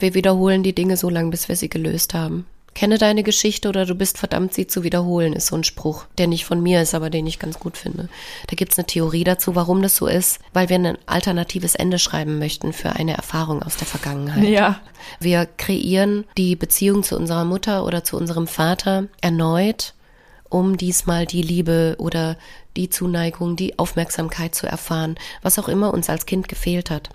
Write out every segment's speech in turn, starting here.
Wir wiederholen die Dinge so lange, bis wir sie gelöst haben. Kenne deine Geschichte oder du bist verdammt, sie zu wiederholen, ist so ein Spruch, der nicht von mir ist, aber den ich ganz gut finde. Da gibt's eine Theorie dazu, warum das so ist, weil wir ein alternatives Ende schreiben möchten für eine Erfahrung aus der Vergangenheit. Ja. Wir kreieren die Beziehung zu unserer Mutter oder zu unserem Vater erneut, um diesmal die Liebe oder die Zuneigung, die Aufmerksamkeit zu erfahren, was auch immer uns als Kind gefehlt hat.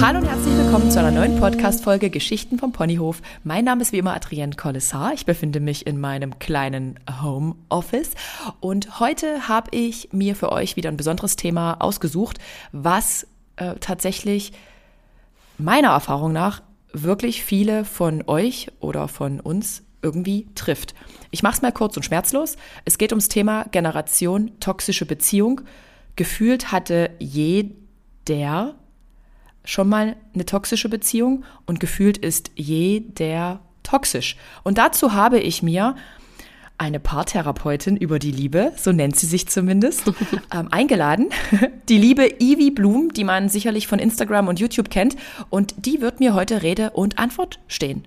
Hallo und herzlich willkommen zu einer neuen Podcast-Folge Geschichten vom Ponyhof. Mein Name ist wie immer Adrienne Collessar. Ich befinde mich in meinem kleinen Homeoffice und heute habe ich mir für euch wieder ein besonderes Thema ausgesucht, was äh, tatsächlich meiner Erfahrung nach wirklich viele von euch oder von uns irgendwie trifft. Ich mache es mal kurz und schmerzlos. Es geht ums Thema Generation toxische Beziehung. Gefühlt hatte jeder schon mal eine toxische Beziehung und gefühlt ist jeder toxisch. Und dazu habe ich mir eine Paartherapeutin über die Liebe, so nennt sie sich zumindest, ähm, eingeladen. Die liebe Ivy Blum, die man sicherlich von Instagram und YouTube kennt. Und die wird mir heute Rede und Antwort stehen.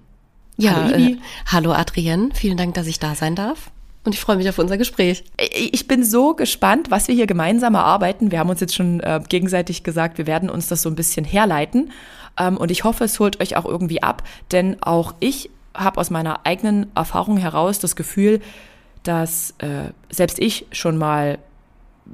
Ja, hallo. Äh, hallo Adrienne, vielen Dank, dass ich da sein darf. Und ich freue mich auf unser Gespräch. Ich bin so gespannt, was wir hier gemeinsam erarbeiten. Wir haben uns jetzt schon äh, gegenseitig gesagt, wir werden uns das so ein bisschen herleiten. Ähm, und ich hoffe, es holt euch auch irgendwie ab. Denn auch ich habe aus meiner eigenen Erfahrung heraus das Gefühl, dass äh, selbst ich schon mal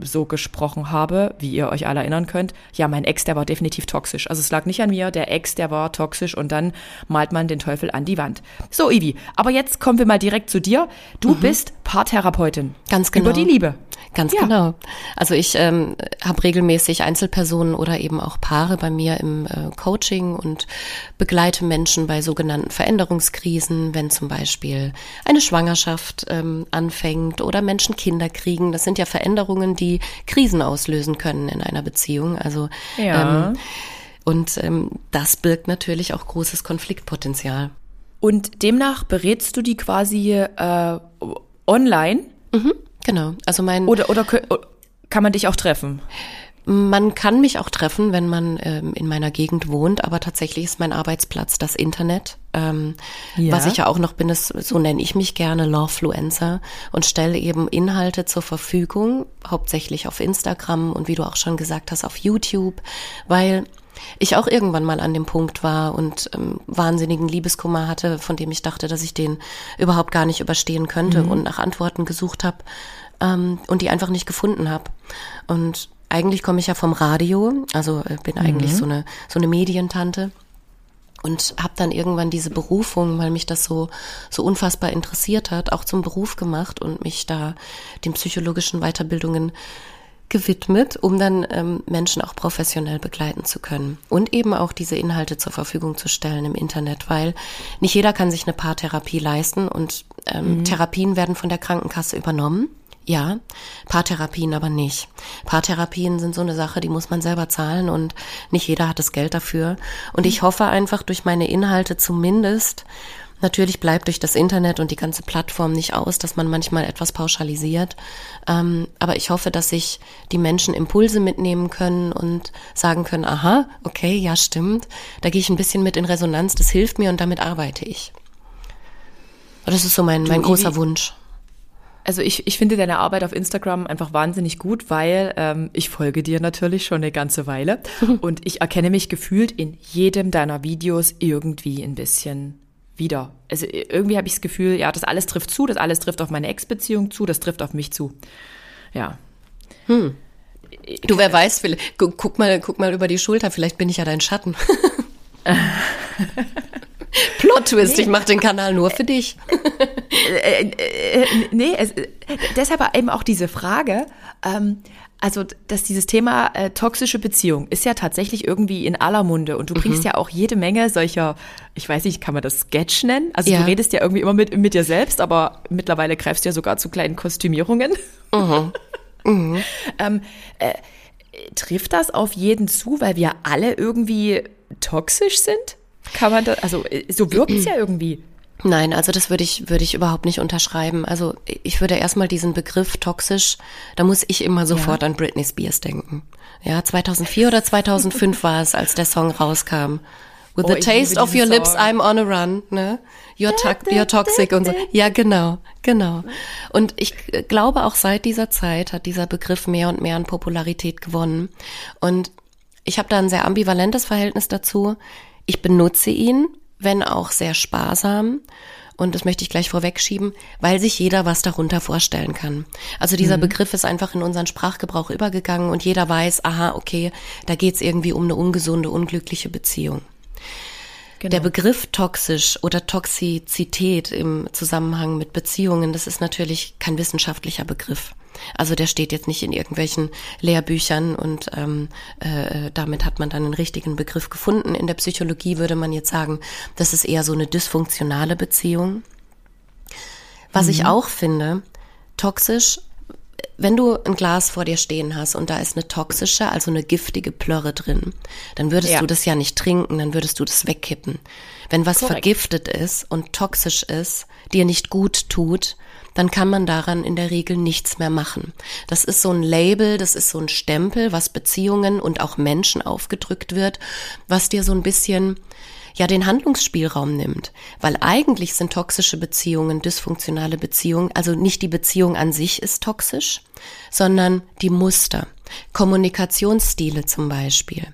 so gesprochen habe, wie ihr euch alle erinnern könnt, ja, mein Ex, der war definitiv toxisch. Also es lag nicht an mir, der Ex, der war toxisch und dann malt man den Teufel an die Wand. So, Ivi, aber jetzt kommen wir mal direkt zu dir. Du mhm. bist Paartherapeutin. Ganz genau. Über die Liebe. Ganz ja. genau. Also ich ähm, habe regelmäßig Einzelpersonen oder eben auch Paare bei mir im äh, Coaching und begleite Menschen bei sogenannten Veränderungskrisen, wenn zum Beispiel eine Schwangerschaft ähm, anfängt oder Menschen Kinder kriegen. Das sind ja Veränderungen, die Krisen auslösen können in einer Beziehung. Also ja. ähm, und ähm, das birgt natürlich auch großes Konfliktpotenzial. Und demnach berätst du die quasi äh, online? Mhm, genau. Also mein oder oder kann man dich auch treffen? Man kann mich auch treffen, wenn man ähm, in meiner Gegend wohnt, aber tatsächlich ist mein Arbeitsplatz das Internet. Ähm, ja. Was ich ja auch noch bin, ist, so nenne ich mich gerne, Lawfluencer und stelle eben Inhalte zur Verfügung, hauptsächlich auf Instagram und wie du auch schon gesagt hast, auf YouTube, weil ich auch irgendwann mal an dem Punkt war und ähm, wahnsinnigen Liebeskummer hatte, von dem ich dachte, dass ich den überhaupt gar nicht überstehen könnte mhm. und nach Antworten gesucht habe ähm, und die einfach nicht gefunden habe. Und eigentlich komme ich ja vom Radio, also äh, bin eigentlich mhm. so eine so eine Medientante und habe dann irgendwann diese Berufung, weil mich das so so unfassbar interessiert hat, auch zum Beruf gemacht und mich da den psychologischen Weiterbildungen gewidmet, um dann ähm, Menschen auch professionell begleiten zu können und eben auch diese Inhalte zur Verfügung zu stellen im Internet, weil nicht jeder kann sich eine Paartherapie leisten und ähm, mhm. Therapien werden von der Krankenkasse übernommen. Ja, Paartherapien aber nicht. Paartherapien sind so eine Sache, die muss man selber zahlen und nicht jeder hat das Geld dafür. Und ich hoffe einfach durch meine Inhalte zumindest, natürlich bleibt durch das Internet und die ganze Plattform nicht aus, dass man manchmal etwas pauschalisiert. Ähm, aber ich hoffe, dass sich die Menschen Impulse mitnehmen können und sagen können, aha, okay, ja, stimmt. Da gehe ich ein bisschen mit in Resonanz, das hilft mir und damit arbeite ich. Das ist so mein, mein großer Wunsch. Also ich, ich finde deine Arbeit auf Instagram einfach wahnsinnig gut, weil ähm, ich folge dir natürlich schon eine ganze Weile und ich erkenne mich gefühlt in jedem deiner Videos irgendwie ein bisschen wieder. Also irgendwie habe ich das Gefühl, ja, das alles trifft zu, das alles trifft auf meine Ex-Beziehung zu, das trifft auf mich zu. Ja. Hm. Du, wer weiß, guck mal, guck mal über die Schulter, vielleicht bin ich ja dein Schatten. Plot-Twist, nee. ich mache den Kanal nur für dich. Äh, äh, äh, nee, es, deshalb eben auch diese Frage, ähm, also dass dieses Thema äh, toxische Beziehung ist ja tatsächlich irgendwie in aller Munde und du bringst mhm. ja auch jede Menge solcher, ich weiß nicht, kann man das Sketch nennen? Also ja. du redest ja irgendwie immer mit, mit dir selbst, aber mittlerweile greifst du ja sogar zu kleinen Kostümierungen. Mhm. Mhm. ähm, äh, trifft das auf jeden zu, weil wir alle irgendwie toxisch sind? Kann man das, also so wirkt es ja irgendwie. Nein, also das würde ich, würde ich überhaupt nicht unterschreiben. Also ich würde erstmal diesen Begriff toxisch, da muss ich immer sofort ja. an Britney Spears denken. Ja, 2004 oder 2005 war es, als der Song rauskam. With oh, the taste of your Song. lips, I'm on a run, ne? You're, to you're toxic und so. Ja, genau, genau. Und ich glaube auch seit dieser Zeit hat dieser Begriff mehr und mehr an Popularität gewonnen. Und ich habe da ein sehr ambivalentes Verhältnis dazu. Ich benutze ihn, wenn auch sehr sparsam. Und das möchte ich gleich vorwegschieben, weil sich jeder was darunter vorstellen kann. Also dieser mhm. Begriff ist einfach in unseren Sprachgebrauch übergegangen und jeder weiß, aha, okay, da geht's irgendwie um eine ungesunde, unglückliche Beziehung. Genau. Der Begriff toxisch oder Toxizität im Zusammenhang mit Beziehungen, das ist natürlich kein wissenschaftlicher Begriff. Also der steht jetzt nicht in irgendwelchen Lehrbüchern und ähm, äh, damit hat man dann einen richtigen Begriff gefunden. In der Psychologie würde man jetzt sagen, das ist eher so eine dysfunktionale Beziehung. Was mhm. ich auch finde, toxisch wenn du ein Glas vor dir stehen hast und da ist eine toxische, also eine giftige Plörre drin, dann würdest ja. du das ja nicht trinken, dann würdest du das wegkippen. Wenn was Korrekt. vergiftet ist und toxisch ist, dir nicht gut tut, dann kann man daran in der Regel nichts mehr machen. Das ist so ein Label, das ist so ein Stempel, was Beziehungen und auch Menschen aufgedrückt wird, was dir so ein bisschen ja den Handlungsspielraum nimmt. Weil eigentlich sind toxische Beziehungen, dysfunktionale Beziehungen, also nicht die Beziehung an sich ist toxisch, sondern die Muster, Kommunikationsstile zum Beispiel.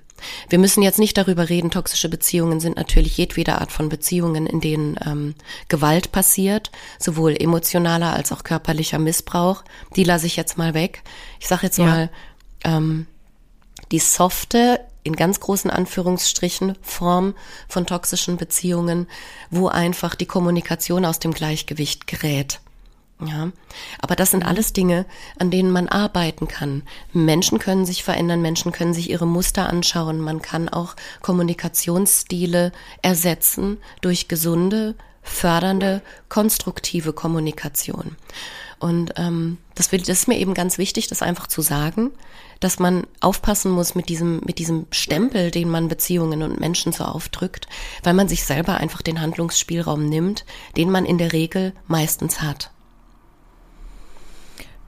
Wir müssen jetzt nicht darüber reden, toxische Beziehungen sind natürlich jedwede Art von Beziehungen, in denen ähm, Gewalt passiert, sowohl emotionaler als auch körperlicher Missbrauch. Die lasse ich jetzt mal weg. Ich sage jetzt ja. mal, ähm, die softe in ganz großen Anführungsstrichen Form von toxischen Beziehungen, wo einfach die Kommunikation aus dem Gleichgewicht gerät. Ja, aber das sind mhm. alles Dinge, an denen man arbeiten kann. Menschen können sich verändern, Menschen können sich ihre Muster anschauen, man kann auch Kommunikationsstile ersetzen durch gesunde, fördernde, konstruktive Kommunikation. Und ähm, das, will, das ist mir eben ganz wichtig, das einfach zu sagen, dass man aufpassen muss mit diesem, mit diesem Stempel, den man Beziehungen und Menschen so aufdrückt, weil man sich selber einfach den Handlungsspielraum nimmt, den man in der Regel meistens hat.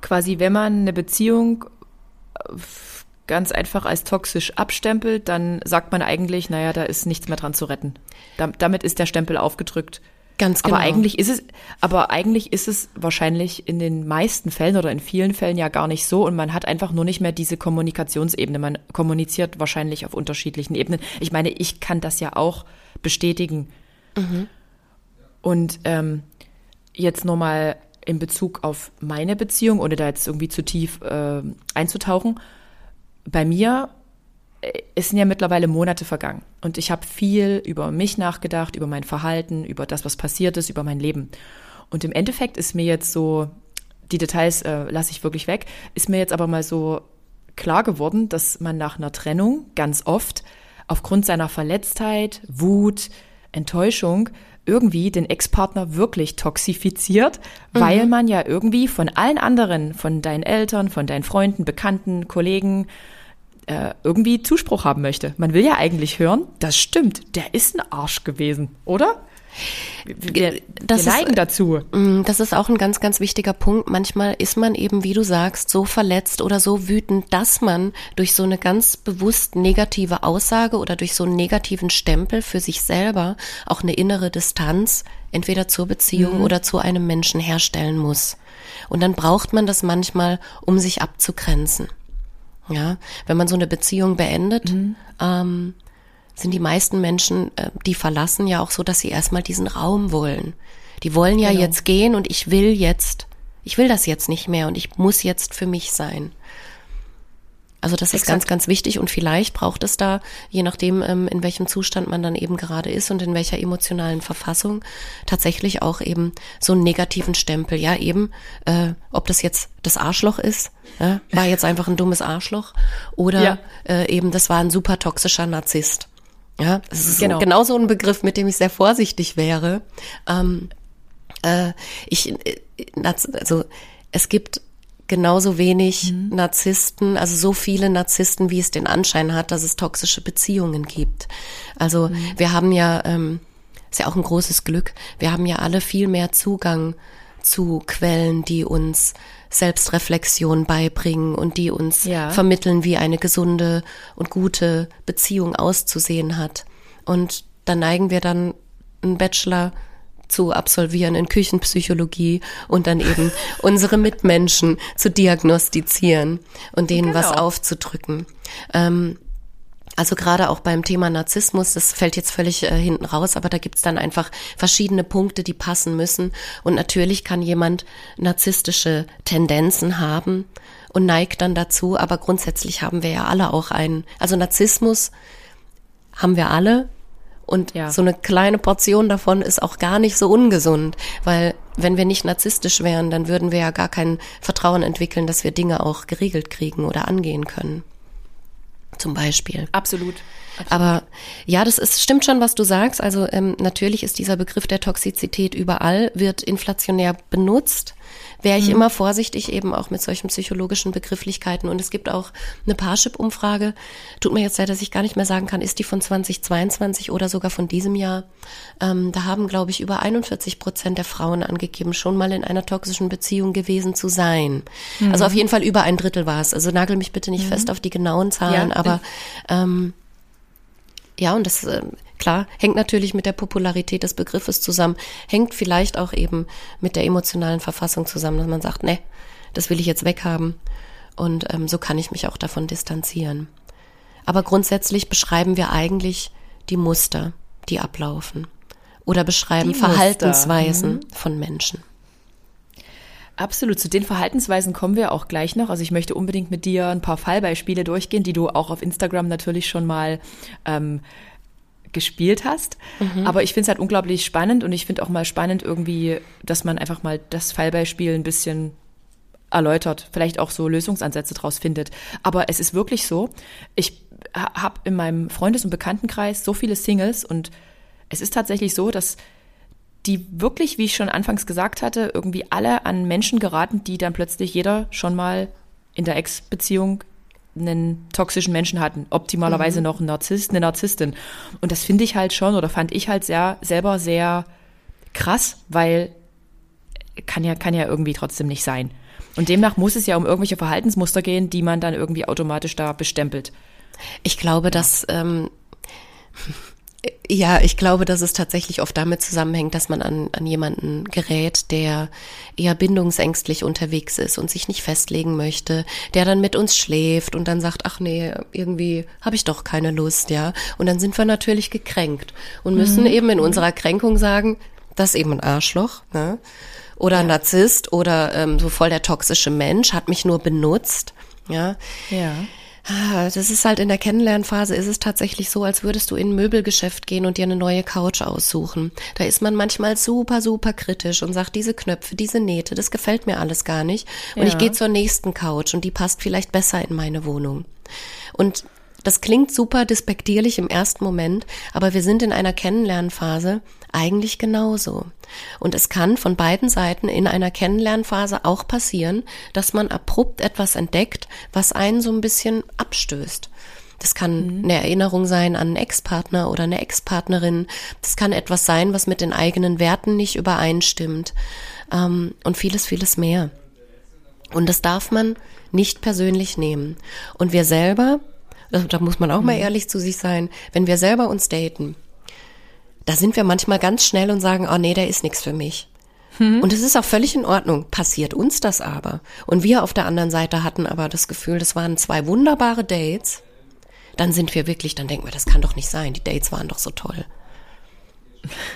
Quasi, wenn man eine Beziehung äh, ganz einfach als toxisch abstempelt, dann sagt man eigentlich, naja, da ist nichts mehr dran zu retten. damit ist der Stempel aufgedrückt. Ganz genau. Aber eigentlich ist es, aber eigentlich ist es wahrscheinlich in den meisten Fällen oder in vielen Fällen ja gar nicht so und man hat einfach nur nicht mehr diese Kommunikationsebene. Man kommuniziert wahrscheinlich auf unterschiedlichen Ebenen. Ich meine, ich kann das ja auch bestätigen. Mhm. Und ähm, jetzt nur mal in Bezug auf meine Beziehung, ohne da jetzt irgendwie zu tief äh, einzutauchen. Bei mir es sind ja mittlerweile Monate vergangen und ich habe viel über mich nachgedacht, über mein Verhalten, über das, was passiert ist, über mein Leben. Und im Endeffekt ist mir jetzt so, die Details äh, lasse ich wirklich weg, ist mir jetzt aber mal so klar geworden, dass man nach einer Trennung ganz oft aufgrund seiner Verletztheit, Wut, Enttäuschung irgendwie den Ex-Partner wirklich toxifiziert, mhm. weil man ja irgendwie von allen anderen, von deinen Eltern, von deinen Freunden, Bekannten, Kollegen, äh, irgendwie Zuspruch haben möchte. Man will ja eigentlich hören, das stimmt, der ist ein Arsch gewesen, oder? Wir, das wir neigen ist, dazu. Mm, das ist auch ein ganz, ganz wichtiger Punkt. Manchmal ist man eben, wie du sagst, so verletzt oder so wütend, dass man durch so eine ganz bewusst negative Aussage oder durch so einen negativen Stempel für sich selber auch eine innere Distanz entweder zur Beziehung mhm. oder zu einem Menschen herstellen muss. Und dann braucht man das manchmal, um sich abzugrenzen. Ja, wenn man so eine Beziehung beendet, mhm. ähm, sind die meisten Menschen, äh, die verlassen ja auch so, dass sie erstmal diesen Raum wollen. Die wollen ja genau. jetzt gehen und ich will jetzt, ich will das jetzt nicht mehr und ich muss jetzt für mich sein. Also das Exakt. ist ganz, ganz wichtig und vielleicht braucht es da, je nachdem, ähm, in welchem Zustand man dann eben gerade ist und in welcher emotionalen Verfassung, tatsächlich auch eben so einen negativen Stempel. Ja, eben, äh, ob das jetzt das Arschloch ist, ja, war jetzt einfach ein dummes Arschloch oder ja. äh, eben das war ein super toxischer Narzisst. Ja, das ist genau. genau so ein Begriff, mit dem ich sehr vorsichtig wäre. Ähm, äh, ich, äh, also es gibt genauso wenig mhm. Narzissten, also so viele Narzissten, wie es den Anschein hat, dass es toxische Beziehungen gibt. Also mhm. wir haben ja ähm, ist ja auch ein großes Glück. Wir haben ja alle viel mehr Zugang zu Quellen, die uns Selbstreflexion beibringen und die uns ja. vermitteln, wie eine gesunde und gute Beziehung auszusehen hat. Und da neigen wir dann einen Bachelor zu absolvieren in Küchenpsychologie und dann eben unsere Mitmenschen zu diagnostizieren und denen genau. was aufzudrücken. Ähm, also gerade auch beim Thema Narzissmus, das fällt jetzt völlig äh, hinten raus, aber da gibt's dann einfach verschiedene Punkte, die passen müssen. Und natürlich kann jemand narzisstische Tendenzen haben und neigt dann dazu, aber grundsätzlich haben wir ja alle auch einen, also Narzissmus haben wir alle, und ja. so eine kleine Portion davon ist auch gar nicht so ungesund, weil wenn wir nicht narzisstisch wären, dann würden wir ja gar kein Vertrauen entwickeln, dass wir Dinge auch geregelt kriegen oder angehen können. Zum Beispiel. Absolut. Absolut. Aber ja, das ist, stimmt schon, was du sagst. Also ähm, natürlich ist dieser Begriff der Toxizität überall, wird inflationär benutzt wäre ich mhm. immer vorsichtig eben auch mit solchen psychologischen Begrifflichkeiten. Und es gibt auch eine Parship-Umfrage, tut mir jetzt leid, dass ich gar nicht mehr sagen kann, ist die von 2022 oder sogar von diesem Jahr. Ähm, da haben, glaube ich, über 41 Prozent der Frauen angegeben, schon mal in einer toxischen Beziehung gewesen zu sein. Mhm. Also auf jeden Fall über ein Drittel war es. Also nagel mich bitte nicht mhm. fest auf die genauen Zahlen, ja. aber ähm, ja, und das äh, klar hängt natürlich mit der Popularität des Begriffes zusammen, hängt vielleicht auch eben mit der emotionalen Verfassung zusammen, dass man sagt, ne, das will ich jetzt weghaben. Und ähm, so kann ich mich auch davon distanzieren. Aber grundsätzlich beschreiben wir eigentlich die Muster, die ablaufen. Oder beschreiben die Verhaltensweisen mhm. von Menschen. Absolut. Zu den Verhaltensweisen kommen wir auch gleich noch. Also ich möchte unbedingt mit dir ein paar Fallbeispiele durchgehen, die du auch auf Instagram natürlich schon mal ähm, gespielt hast. Mhm. Aber ich finde es halt unglaublich spannend und ich finde auch mal spannend irgendwie, dass man einfach mal das Fallbeispiel ein bisschen erläutert, vielleicht auch so Lösungsansätze draus findet. Aber es ist wirklich so, ich habe in meinem Freundes- und Bekanntenkreis so viele Singles und es ist tatsächlich so, dass die wirklich, wie ich schon anfangs gesagt hatte, irgendwie alle an Menschen geraten, die dann plötzlich jeder schon mal in der Ex-Beziehung einen toxischen Menschen hatten, optimalerweise mhm. noch einen Narzisst, eine Narzisstin. Und das finde ich halt schon oder fand ich halt sehr selber sehr krass, weil kann ja kann ja irgendwie trotzdem nicht sein. Und demnach muss es ja um irgendwelche Verhaltensmuster gehen, die man dann irgendwie automatisch da bestempelt. Ich glaube, dass ähm, ja, ich glaube, dass es tatsächlich oft damit zusammenhängt, dass man an, an jemanden gerät, der eher bindungsängstlich unterwegs ist und sich nicht festlegen möchte, der dann mit uns schläft und dann sagt, ach nee, irgendwie habe ich doch keine Lust, ja. Und dann sind wir natürlich gekränkt und müssen mhm. eben in unserer Kränkung sagen, das ist eben ein Arschloch, ne? Oder ein Narzisst oder ähm, so voll der toxische Mensch, hat mich nur benutzt, ja. Ja. Ah, das ist halt in der Kennenlernphase ist es tatsächlich so, als würdest du in ein Möbelgeschäft gehen und dir eine neue Couch aussuchen. Da ist man manchmal super, super kritisch und sagt, diese Knöpfe, diese Nähte, das gefällt mir alles gar nicht. Und ja. ich gehe zur nächsten Couch und die passt vielleicht besser in meine Wohnung. Und das klingt super despektierlich im ersten Moment, aber wir sind in einer Kennenlernphase eigentlich genauso. Und es kann von beiden Seiten in einer Kennenlernphase auch passieren, dass man abrupt etwas entdeckt, was einen so ein bisschen abstößt. Das kann mhm. eine Erinnerung sein an einen Ex-Partner oder eine Ex-Partnerin. Das kann etwas sein, was mit den eigenen Werten nicht übereinstimmt. Ähm, und vieles, vieles mehr. Und das darf man nicht persönlich nehmen. Und wir selber da muss man auch mal mhm. ehrlich zu sich sein, wenn wir selber uns daten, da sind wir manchmal ganz schnell und sagen, oh nee, der ist nichts für mich. Mhm. Und es ist auch völlig in Ordnung. Passiert uns das aber. Und wir auf der anderen Seite hatten aber das Gefühl, das waren zwei wunderbare Dates. Dann sind wir wirklich, dann denken wir, das kann doch nicht sein. Die Dates waren doch so toll.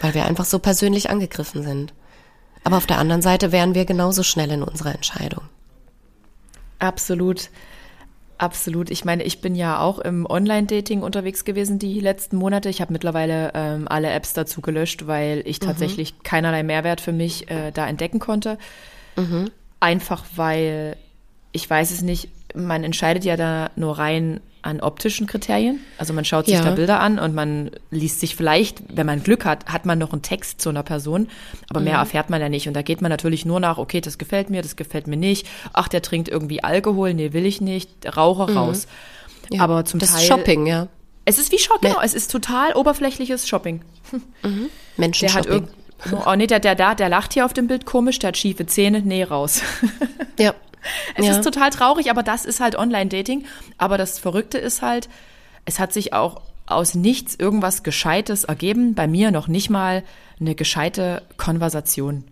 Weil wir einfach so persönlich angegriffen sind. Aber auf der anderen Seite wären wir genauso schnell in unserer Entscheidung. Absolut. Absolut. Ich meine, ich bin ja auch im Online-Dating unterwegs gewesen die letzten Monate. Ich habe mittlerweile ähm, alle Apps dazu gelöscht, weil ich mhm. tatsächlich mhm. keinerlei Mehrwert für mich äh, da entdecken konnte. Mhm. Einfach weil ich weiß es nicht, man entscheidet ja da nur rein an optischen Kriterien. Also man schaut sich ja. da Bilder an und man liest sich vielleicht, wenn man Glück hat, hat man noch einen Text zu einer Person, aber mhm. mehr erfährt man ja nicht. Und da geht man natürlich nur nach, okay, das gefällt mir, das gefällt mir nicht. Ach, der trinkt irgendwie Alkohol, nee, will ich nicht. Raucher mhm. raus. Ja. Aber zum das Teil. Ist Shopping, ja. Es ist wie Shopping, genau, es ist total oberflächliches Shopping. Mhm. Menschen der hat irgend, Oh nee, der, der, der, der lacht hier auf dem Bild komisch, der hat schiefe Zähne, nee, raus. Ja. Es ja. ist total traurig, aber das ist halt Online-Dating. Aber das Verrückte ist halt, es hat sich auch aus nichts irgendwas Gescheites ergeben. Bei mir noch nicht mal eine gescheite Konversation.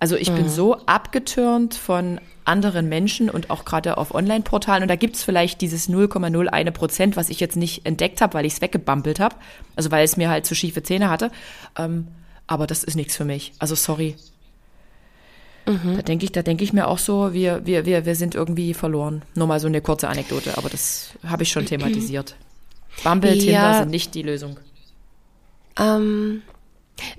Also ich mhm. bin so abgetürnt von anderen Menschen und auch gerade auf Online-Portalen. Und da gibt's vielleicht dieses 0,01 Prozent, was ich jetzt nicht entdeckt habe, weil ich es weggebampelt habe. Also weil es mir halt zu schiefe Zähne hatte. Ähm, aber das ist nichts für mich. Also sorry. Mhm. Da denke ich, da denke ich mir auch so, wir, wir, wir, wir sind irgendwie verloren. Nur mal so eine kurze Anekdote, aber das habe ich schon thematisiert. Bumble, ja. Tinder sind nicht die Lösung. Ähm,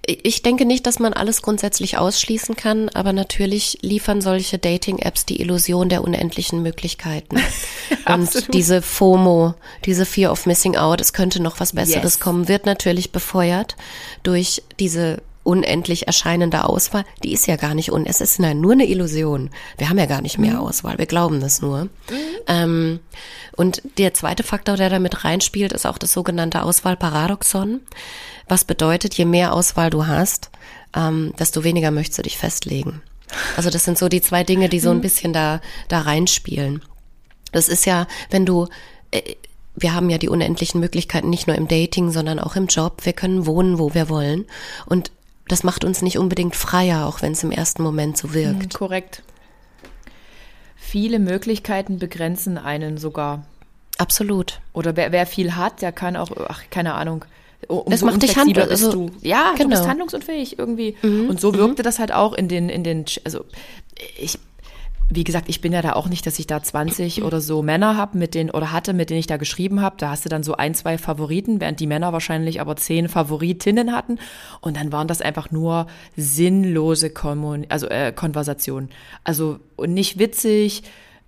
ich denke nicht, dass man alles grundsätzlich ausschließen kann, aber natürlich liefern solche Dating-Apps die Illusion der unendlichen Möglichkeiten. Und diese FOMO, diese Fear of Missing Out, es könnte noch was Besseres yes. kommen, wird natürlich befeuert durch diese unendlich erscheinende Auswahl. Die ist ja gar nicht un, es ist nur eine Illusion. Wir haben ja gar nicht mehr mhm. Auswahl, wir glauben das nur. Mhm. Ähm, und der zweite Faktor, der da mit reinspielt, ist auch das sogenannte Auswahlparadoxon. Was bedeutet, je mehr Auswahl du hast, ähm, desto weniger möchtest du dich festlegen. Also das sind so die zwei Dinge, die so ein mhm. bisschen da, da reinspielen. Das ist ja, wenn du, äh, wir haben ja die unendlichen Möglichkeiten nicht nur im Dating, sondern auch im Job. Wir können wohnen, wo wir wollen. Und das macht uns nicht unbedingt freier, auch wenn es im ersten Moment so wirkt. Mhm, korrekt. Viele Möglichkeiten begrenzen einen sogar. Absolut. Oder wer, wer viel hat, der kann auch, ach, keine Ahnung, umso es macht dich handlungsfähig. Also. Ja, genau. du bist handlungsunfähig irgendwie. Mhm. Und so wirkte mhm. das halt auch in den, in den, also ich, wie gesagt, ich bin ja da auch nicht, dass ich da 20 oder so Männer habe, mit denen oder hatte, mit denen ich da geschrieben habe. Da hast du dann so ein, zwei Favoriten, während die Männer wahrscheinlich aber zehn Favoritinnen hatten. Und dann waren das einfach nur sinnlose Kommun also äh, Konversationen. Also nicht witzig,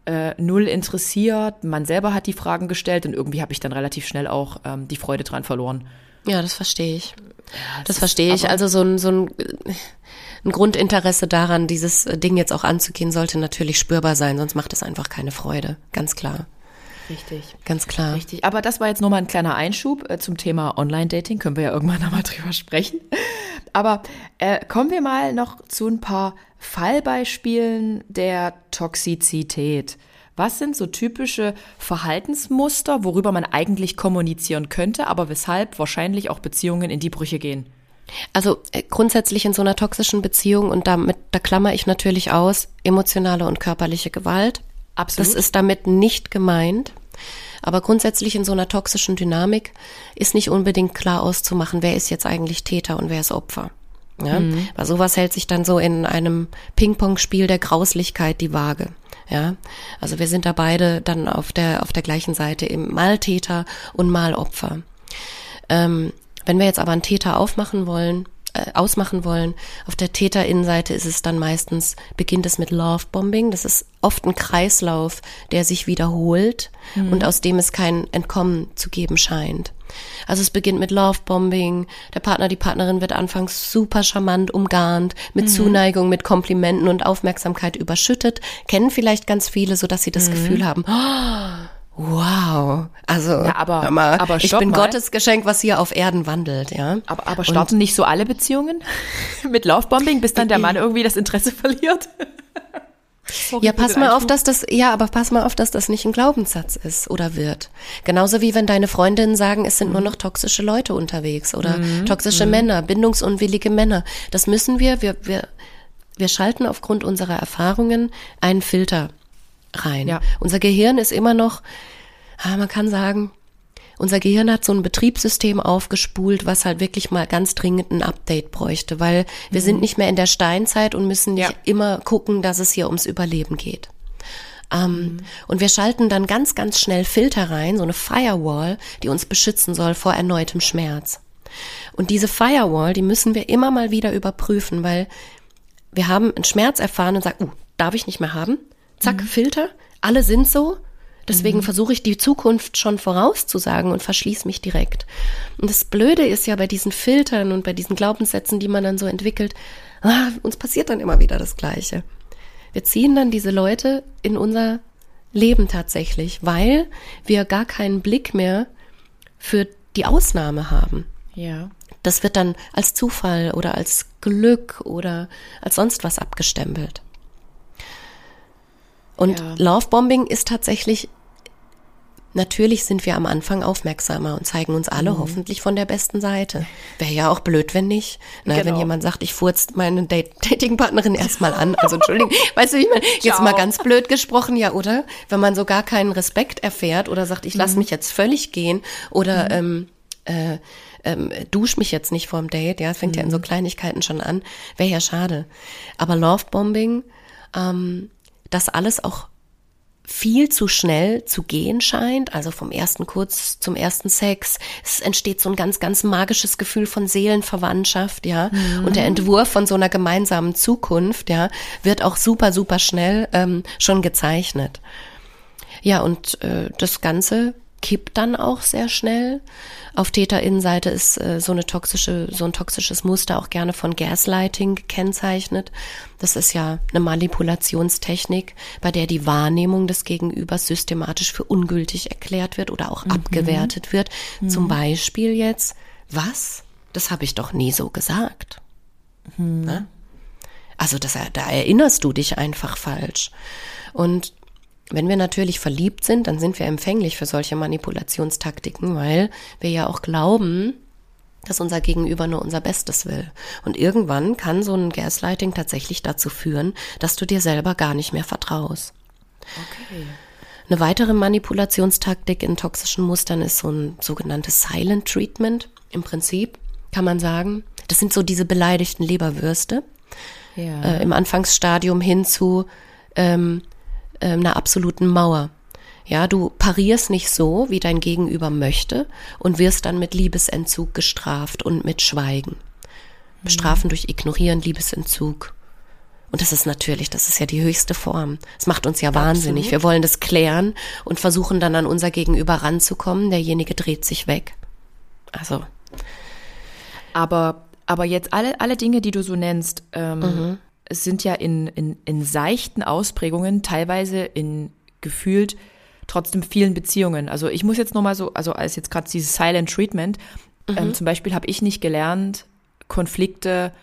äh, null interessiert. Man selber hat die Fragen gestellt und irgendwie habe ich dann relativ schnell auch ähm, die Freude dran verloren. Ja, das verstehe ich. Ja, das, das verstehe ich. Also so ein, so ein, ein Grundinteresse daran, dieses Ding jetzt auch anzugehen, sollte natürlich spürbar sein, sonst macht es einfach keine Freude. Ganz klar. Richtig. Ganz klar. Richtig. Aber das war jetzt nur mal ein kleiner Einschub äh, zum Thema Online-Dating. Können wir ja irgendwann nochmal drüber sprechen. Aber äh, kommen wir mal noch zu ein paar Fallbeispielen der Toxizität. Was sind so typische Verhaltensmuster, worüber man eigentlich kommunizieren könnte, aber weshalb wahrscheinlich auch Beziehungen in die Brüche gehen? Also äh, grundsätzlich in so einer toxischen Beziehung und damit, da klammer ich natürlich aus, emotionale und körperliche Gewalt. Absolut. Das ist damit nicht gemeint. Aber grundsätzlich in so einer toxischen Dynamik ist nicht unbedingt klar auszumachen, wer ist jetzt eigentlich Täter und wer ist Opfer. Ja, mhm. weil sowas hält sich dann so in einem Ping-Pong-Spiel der Grauslichkeit die Waage. Ja, also wir sind da beide dann auf der auf der gleichen Seite, im mal Täter und mal Opfer. Ähm, wenn wir jetzt aber einen Täter aufmachen wollen, äh, ausmachen wollen, auf der Täterinnenseite ist es dann meistens, beginnt es mit Lovebombing. Das ist oft ein Kreislauf, der sich wiederholt mhm. und aus dem es kein Entkommen zu geben scheint. Also es beginnt mit Lovebombing, der Partner, die Partnerin wird anfangs super charmant umgarnt, mit mhm. Zuneigung, mit Komplimenten und Aufmerksamkeit überschüttet, kennen vielleicht ganz viele, so dass sie das mhm. Gefühl haben, oh, Wow, also ja, aber, mal, aber ich bin mal. Gottes Geschenk, was hier auf Erden wandelt, ja. Aber, aber starten und, nicht so alle Beziehungen mit Lovebombing, bis dann der Mann irgendwie das Interesse verliert? Sorry ja, pass mal auf, dass das, ja, aber pass mal auf, dass das nicht ein Glaubenssatz ist oder wird. Genauso wie wenn deine Freundinnen sagen, es sind mhm. nur noch toxische Leute unterwegs oder mhm. toxische mhm. Männer, bindungsunwillige Männer. Das müssen wir, wir, wir, wir schalten aufgrund unserer Erfahrungen einen Filter rein. Ja. Unser Gehirn ist immer noch, man kann sagen, unser Gehirn hat so ein Betriebssystem aufgespult, was halt wirklich mal ganz dringend ein Update bräuchte, weil wir mhm. sind nicht mehr in der Steinzeit und müssen nicht ja. immer gucken, dass es hier ums Überleben geht. Ähm, mhm. Und wir schalten dann ganz, ganz schnell Filter rein, so eine Firewall, die uns beschützen soll vor erneutem Schmerz. Und diese Firewall, die müssen wir immer mal wieder überprüfen, weil wir haben einen Schmerz erfahren und sagen, uh, darf ich nicht mehr haben? Zack, mhm. Filter. Alle sind so. Deswegen mhm. versuche ich die Zukunft schon vorauszusagen und verschließe mich direkt. Und das Blöde ist ja bei diesen Filtern und bei diesen Glaubenssätzen, die man dann so entwickelt, ah, uns passiert dann immer wieder das Gleiche. Wir ziehen dann diese Leute in unser Leben tatsächlich, weil wir gar keinen Blick mehr für die Ausnahme haben. Ja. Das wird dann als Zufall oder als Glück oder als sonst was abgestempelt. Und ja. Lovebombing ist tatsächlich Natürlich sind wir am Anfang aufmerksamer und zeigen uns alle mhm. hoffentlich von der besten Seite. Wäre ja auch blöd, wenn nicht. Na, genau. Wenn jemand sagt, ich furzt meine Date Datingpartnerin erstmal an. Also Entschuldigung, weißt du, wie man jetzt mal ganz blöd gesprochen, ja, oder? Wenn man so gar keinen Respekt erfährt oder sagt, ich lasse mhm. mich jetzt völlig gehen oder mhm. ähm, äh, ähm, dusch mich jetzt nicht vorm Date, ja, fängt mhm. ja in so mhm. Kleinigkeiten schon an, wäre ja schade. Aber Lovebombing, ähm, das alles auch viel zu schnell zu gehen scheint, also vom ersten Kurz zum ersten Sex. Es entsteht so ein ganz, ganz magisches Gefühl von Seelenverwandtschaft, ja. Mhm. Und der Entwurf von so einer gemeinsamen Zukunft, ja, wird auch super, super schnell ähm, schon gezeichnet. Ja, und äh, das Ganze kippt dann auch sehr schnell. Auf Täterinnenseite ist äh, so eine toxische, so ein toxisches Muster auch gerne von Gaslighting gekennzeichnet. Das ist ja eine Manipulationstechnik, bei der die Wahrnehmung des Gegenübers systematisch für ungültig erklärt wird oder auch mhm. abgewertet wird. Mhm. Zum Beispiel jetzt, was? Das habe ich doch nie so gesagt. Mhm. Ne? Also das, da erinnerst du dich einfach falsch. Und wenn wir natürlich verliebt sind, dann sind wir empfänglich für solche Manipulationstaktiken, weil wir ja auch glauben, dass unser Gegenüber nur unser Bestes will. Und irgendwann kann so ein Gaslighting tatsächlich dazu führen, dass du dir selber gar nicht mehr vertraust. Okay. Eine weitere Manipulationstaktik in toxischen Mustern ist so ein sogenanntes Silent Treatment. Im Prinzip kann man sagen, das sind so diese beleidigten Leberwürste. Ja. Äh, Im Anfangsstadium hin zu, ähm, äh, einer absoluten Mauer. Ja, du parierst nicht so, wie dein Gegenüber möchte und wirst dann mit Liebesentzug gestraft und mit Schweigen. Bestrafen durch Ignorieren, Liebesentzug. Und das ist natürlich, das ist ja die höchste Form. Es macht uns ja wahnsinnig. Absolut. Wir wollen das klären und versuchen dann an unser Gegenüber ranzukommen. Derjenige dreht sich weg. Also. Aber, aber jetzt alle, alle Dinge, die du so nennst, ähm, mhm es sind ja in, in, in seichten Ausprägungen, teilweise in gefühlt trotzdem vielen Beziehungen. Also ich muss jetzt nochmal so, also als jetzt gerade dieses Silent Treatment, ähm, mhm. ähm, zum Beispiel habe ich nicht gelernt, Konflikte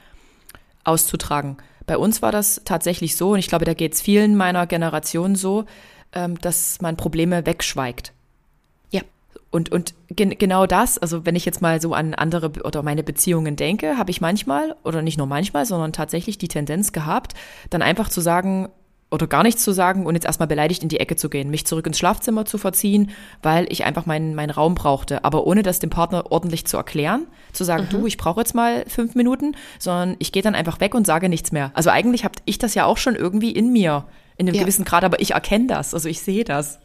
auszutragen. Bei uns war das tatsächlich so, und ich glaube, da geht es vielen meiner Generation so, ähm, dass man Probleme wegschweigt. Und, und gen genau das, also wenn ich jetzt mal so an andere oder meine Beziehungen denke, habe ich manchmal, oder nicht nur manchmal, sondern tatsächlich die Tendenz gehabt, dann einfach zu sagen, oder gar nichts zu sagen und jetzt erstmal beleidigt in die Ecke zu gehen, mich zurück ins Schlafzimmer zu verziehen, weil ich einfach meinen, meinen Raum brauchte. Aber ohne das dem Partner ordentlich zu erklären, zu sagen, mhm. du, ich brauche jetzt mal fünf Minuten, sondern ich gehe dann einfach weg und sage nichts mehr. Also eigentlich habe ich das ja auch schon irgendwie in mir, in einem ja. gewissen Grad, aber ich erkenne das, also ich sehe das.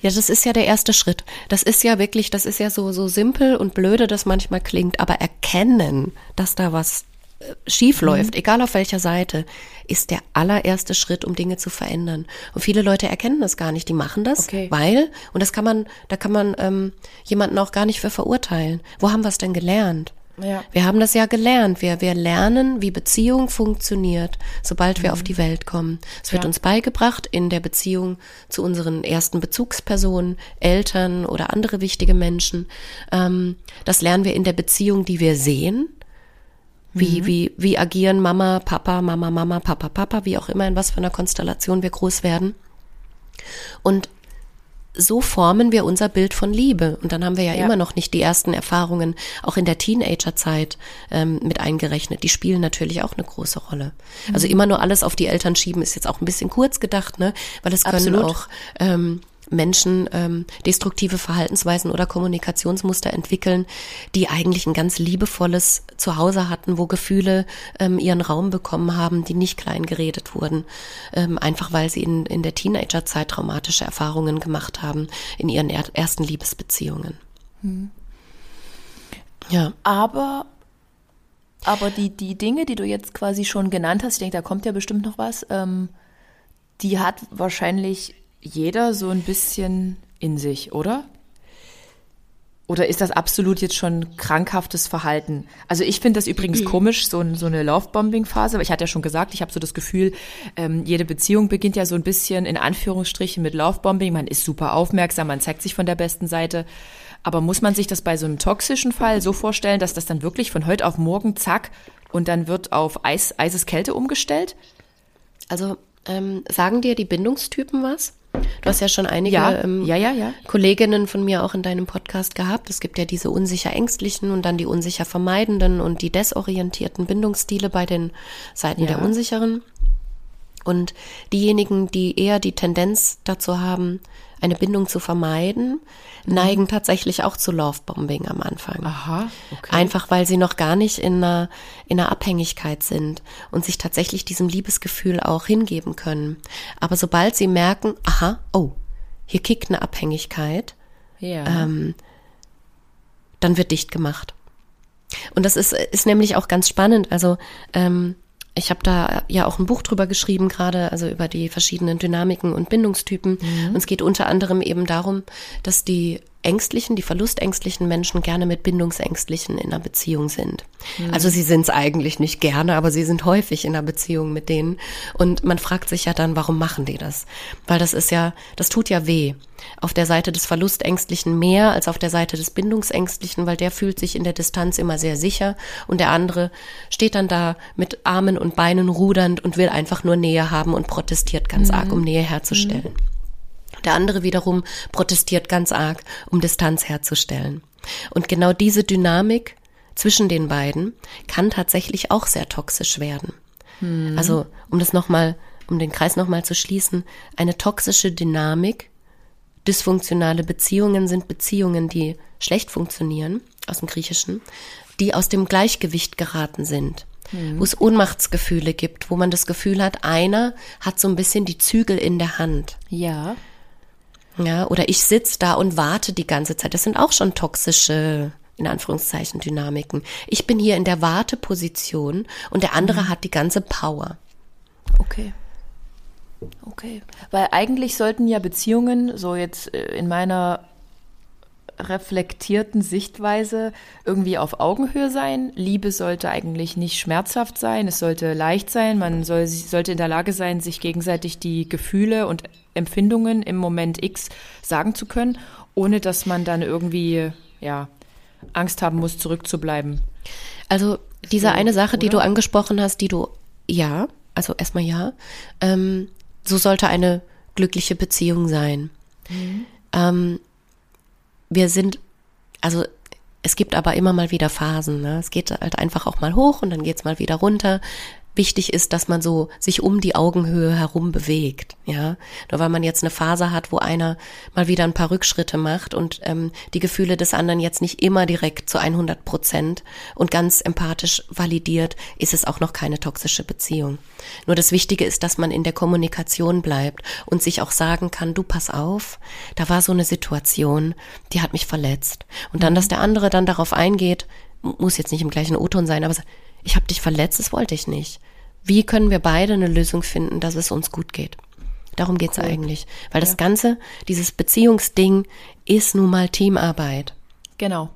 Ja, das ist ja der erste Schritt. Das ist ja wirklich, das ist ja so, so simpel und blöde, das manchmal klingt, aber erkennen, dass da was äh, schief mhm. läuft, mhm. egal auf welcher Seite, ist der allererste Schritt, um Dinge zu verändern. Und viele Leute erkennen das gar nicht. Die machen das, okay. weil, und das kann man, da kann man ähm, jemanden auch gar nicht für verurteilen. Wo haben wir es denn gelernt? Ja. Wir haben das ja gelernt. Wir, wir lernen, wie Beziehung funktioniert, sobald mhm. wir auf die Welt kommen. Es wird ja. uns beigebracht in der Beziehung zu unseren ersten Bezugspersonen, Eltern oder andere wichtige Menschen. Ähm, das lernen wir in der Beziehung, die wir sehen. Wie, mhm. wie, wie agieren Mama, Papa, Mama, Mama, Papa, Papa, wie auch immer, in was für einer Konstellation wir groß werden. Und so formen wir unser Bild von Liebe. Und dann haben wir ja, ja. immer noch nicht die ersten Erfahrungen, auch in der Teenagerzeit ähm, mit eingerechnet. Die spielen natürlich auch eine große Rolle. Mhm. Also immer nur alles auf die Eltern schieben, ist jetzt auch ein bisschen kurz gedacht, ne? Weil es können Absolut. auch ähm, Menschen ähm, destruktive Verhaltensweisen oder Kommunikationsmuster entwickeln, die eigentlich ein ganz liebevolles Zuhause hatten, wo Gefühle ähm, ihren Raum bekommen haben, die nicht klein geredet wurden, ähm, einfach weil sie in, in der Teenagerzeit traumatische Erfahrungen gemacht haben in ihren er ersten Liebesbeziehungen. Hm. Ja. Aber aber die, die Dinge, die du jetzt quasi schon genannt hast, ich denke, da kommt ja bestimmt noch was, ähm, die hat wahrscheinlich jeder so ein bisschen in sich, oder? Oder ist das absolut jetzt schon krankhaftes Verhalten? Also ich finde das übrigens mhm. komisch, so, so eine Lovebombing-Phase, aber ich hatte ja schon gesagt, ich habe so das Gefühl, ähm, jede Beziehung beginnt ja so ein bisschen in Anführungsstrichen mit Lovebombing. Man ist super aufmerksam, man zeigt sich von der besten Seite. Aber muss man sich das bei so einem toxischen Fall so vorstellen, dass das dann wirklich von heute auf morgen zack und dann wird auf Eis, Eiseskälte umgestellt? Also ähm, sagen dir die Bindungstypen was? Du hast ja schon einige ja, ähm, ja, ja, ja. Kolleginnen von mir auch in deinem Podcast gehabt. Es gibt ja diese unsicher ängstlichen und dann die unsicher vermeidenden und die desorientierten Bindungsstile bei den Seiten ja. der Unsicheren. Und diejenigen, die eher die Tendenz dazu haben, eine Bindung zu vermeiden, mhm. neigen tatsächlich auch zu Lovebombing am Anfang. Aha, okay. Einfach weil sie noch gar nicht in einer, in einer Abhängigkeit sind und sich tatsächlich diesem Liebesgefühl auch hingeben können. Aber sobald sie merken, aha, oh, hier kickt eine Abhängigkeit, ja. ähm, dann wird dicht gemacht. Und das ist, ist nämlich auch ganz spannend. Also ähm, ich habe da ja auch ein Buch drüber geschrieben, gerade also über die verschiedenen Dynamiken und Bindungstypen. Mhm. Und es geht unter anderem eben darum, dass die ängstlichen, die verlustängstlichen Menschen gerne mit bindungsängstlichen in einer Beziehung sind. Mhm. Also sie sind es eigentlich nicht gerne, aber sie sind häufig in einer Beziehung mit denen. Und man fragt sich ja dann, warum machen die das? Weil das ist ja, das tut ja weh. Auf der Seite des Verlustängstlichen mehr als auf der Seite des Bindungsängstlichen, weil der fühlt sich in der Distanz immer sehr sicher und der andere steht dann da mit Armen und Beinen rudernd und will einfach nur Nähe haben und protestiert ganz mhm. arg, um Nähe herzustellen. Mhm. Der andere wiederum protestiert ganz arg, um Distanz herzustellen. Und genau diese Dynamik zwischen den beiden kann tatsächlich auch sehr toxisch werden. Hm. Also, um das nochmal, um den Kreis nochmal zu schließen, eine toxische Dynamik, dysfunktionale Beziehungen sind Beziehungen, die schlecht funktionieren, aus dem Griechischen, die aus dem Gleichgewicht geraten sind. Hm. Wo es Ohnmachtsgefühle gibt, wo man das Gefühl hat, einer hat so ein bisschen die Zügel in der Hand. Ja. Ja, oder ich sitze da und warte die ganze Zeit. Das sind auch schon toxische, in Anführungszeichen, Dynamiken. Ich bin hier in der Warteposition und der andere mhm. hat die ganze Power. Okay. Okay. Weil eigentlich sollten ja Beziehungen, so jetzt äh, in meiner reflektierten Sichtweise irgendwie auf Augenhöhe sein. Liebe sollte eigentlich nicht schmerzhaft sein, es sollte leicht sein, man soll, sollte in der Lage sein, sich gegenseitig die Gefühle und Empfindungen im Moment X sagen zu können, ohne dass man dann irgendwie, ja, Angst haben muss, zurückzubleiben. Also diese so, eine Sache, oder? die du angesprochen hast, die du, ja, also erstmal ja, ähm, so sollte eine glückliche Beziehung sein. Mhm. Ähm, wir sind, also es gibt aber immer mal wieder Phasen. Ne? Es geht halt einfach auch mal hoch und dann geht's mal wieder runter wichtig ist, dass man so sich um die Augenhöhe herum bewegt, ja. Nur weil man jetzt eine Phase hat, wo einer mal wieder ein paar Rückschritte macht und ähm, die Gefühle des anderen jetzt nicht immer direkt zu 100 Prozent und ganz empathisch validiert, ist es auch noch keine toxische Beziehung. Nur das Wichtige ist, dass man in der Kommunikation bleibt und sich auch sagen kann, du pass auf, da war so eine Situation, die hat mich verletzt. Und dann, dass der andere dann darauf eingeht, muss jetzt nicht im gleichen O-Ton sein, aber ich habe dich verletzt, das wollte ich nicht. Wie können wir beide eine Lösung finden, dass es uns gut geht? Darum geht's cool. eigentlich. Weil ja. das Ganze, dieses Beziehungsding, ist nun mal Teamarbeit. Genau.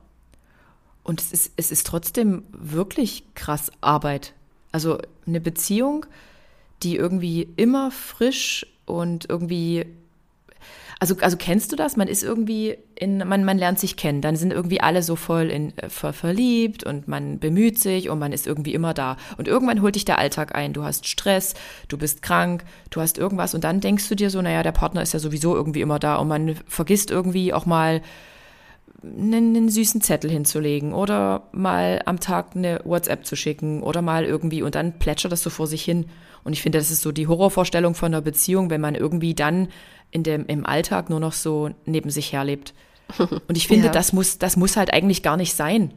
Und es ist, es ist trotzdem wirklich krass Arbeit. Also eine Beziehung, die irgendwie immer frisch und irgendwie also, also kennst du das? Man ist irgendwie in, man, man lernt sich kennen. Dann sind irgendwie alle so voll in, äh, ver, verliebt und man bemüht sich und man ist irgendwie immer da. Und irgendwann holt dich der Alltag ein. Du hast Stress, du bist krank, du hast irgendwas und dann denkst du dir so, naja, der Partner ist ja sowieso irgendwie immer da und man vergisst irgendwie auch mal einen, einen süßen Zettel hinzulegen oder mal am Tag eine WhatsApp zu schicken oder mal irgendwie und dann plätschert das so vor sich hin. Und ich finde, das ist so die Horrorvorstellung von einer Beziehung, wenn man irgendwie dann in dem, im Alltag nur noch so neben sich herlebt. Und ich finde, ja. das muss, das muss halt eigentlich gar nicht sein.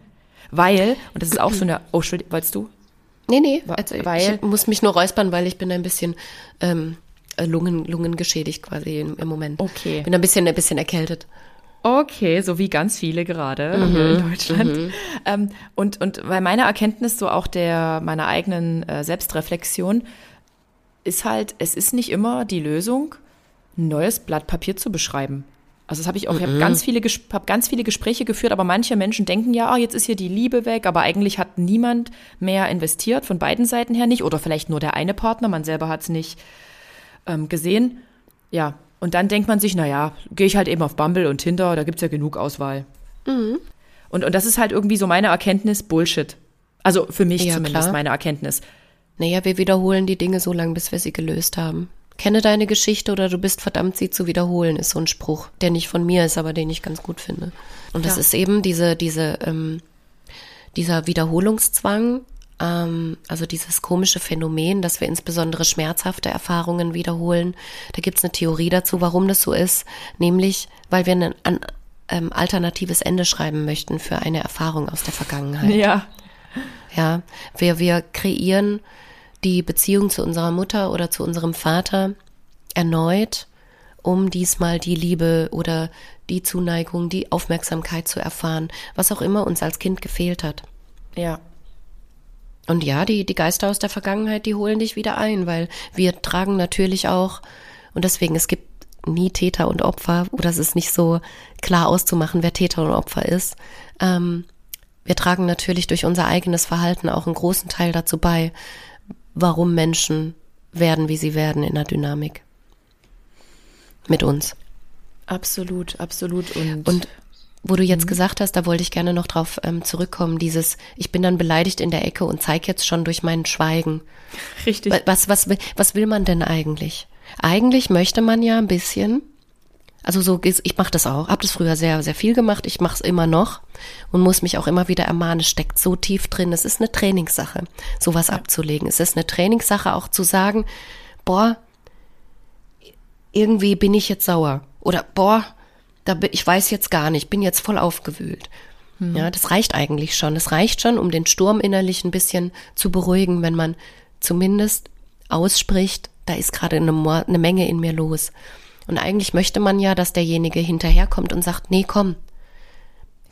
Weil, und das ist auch so eine, oh, Entschuldigung, wolltest du? Nee, nee, also weil, ich muss mich nur räuspern, weil ich bin ein bisschen ähm, Lungen, Lungen geschädigt quasi im, im Moment. Okay. Bin ein bisschen, ein bisschen erkältet. Okay, so wie ganz viele gerade mhm, in Deutschland. Mhm. Ähm, und, und weil meine Erkenntnis so auch der meiner eigenen äh, Selbstreflexion ist halt, es ist nicht immer die Lösung, ein neues Blatt Papier zu beschreiben. Also das habe ich auch, ich habe ganz viele, hab ganz viele Gespräche geführt, aber manche Menschen denken ja, ah, jetzt ist hier die Liebe weg, aber eigentlich hat niemand mehr investiert, von beiden Seiten her nicht, oder vielleicht nur der eine Partner, man selber hat es nicht ähm, gesehen. Ja, und dann denkt man sich, naja, gehe ich halt eben auf Bumble und Tinder, da gibt's ja genug Auswahl. Mhm. Und, und das ist halt irgendwie so meine Erkenntnis, Bullshit. Also für mich ja, zumindest klar. meine Erkenntnis. Naja, wir wiederholen die Dinge so lange, bis wir sie gelöst haben. Kenne deine Geschichte oder du bist verdammt, sie zu wiederholen, ist so ein Spruch, der nicht von mir ist, aber den ich ganz gut finde. Und das ist eben diese, diese, ähm, dieser Wiederholungszwang, ähm, also dieses komische Phänomen, dass wir insbesondere schmerzhafte Erfahrungen wiederholen. Da gibt's eine Theorie dazu, warum das so ist, nämlich weil wir ein, ein ähm, alternatives Ende schreiben möchten für eine Erfahrung aus der Vergangenheit. Ja. Ja, wir, wir kreieren die Beziehung zu unserer Mutter oder zu unserem Vater erneut, um diesmal die Liebe oder die Zuneigung, die Aufmerksamkeit zu erfahren, was auch immer uns als Kind gefehlt hat. Ja. Und ja, die, die Geister aus der Vergangenheit, die holen dich wieder ein, weil wir tragen natürlich auch, und deswegen, es gibt nie Täter und Opfer, oder es ist nicht so klar auszumachen, wer Täter und Opfer ist. Ähm, wir tragen natürlich durch unser eigenes Verhalten auch einen großen Teil dazu bei, warum Menschen werden, wie sie werden in der Dynamik. Mit uns. Absolut, absolut. Und, und wo du jetzt mhm. gesagt hast, da wollte ich gerne noch drauf ähm, zurückkommen, dieses, ich bin dann beleidigt in der Ecke und zeige jetzt schon durch mein Schweigen. Richtig. Was, was, was will man denn eigentlich? Eigentlich möchte man ja ein bisschen, also so, ich mache das auch, habe das früher sehr, sehr viel gemacht, ich mache es immer noch und muss mich auch immer wieder ermahnen, es steckt so tief drin, es ist eine Trainingssache, sowas ja. abzulegen. Es ist eine Trainingssache auch zu sagen, boah, irgendwie bin ich jetzt sauer oder boah, da bin, ich weiß jetzt gar nicht, bin jetzt voll aufgewühlt. Mhm. Ja, das reicht eigentlich schon. Es reicht schon, um den Sturm innerlich ein bisschen zu beruhigen, wenn man zumindest ausspricht, da ist gerade eine, eine Menge in mir los. Und eigentlich möchte man ja, dass derjenige hinterherkommt und sagt, nee, komm.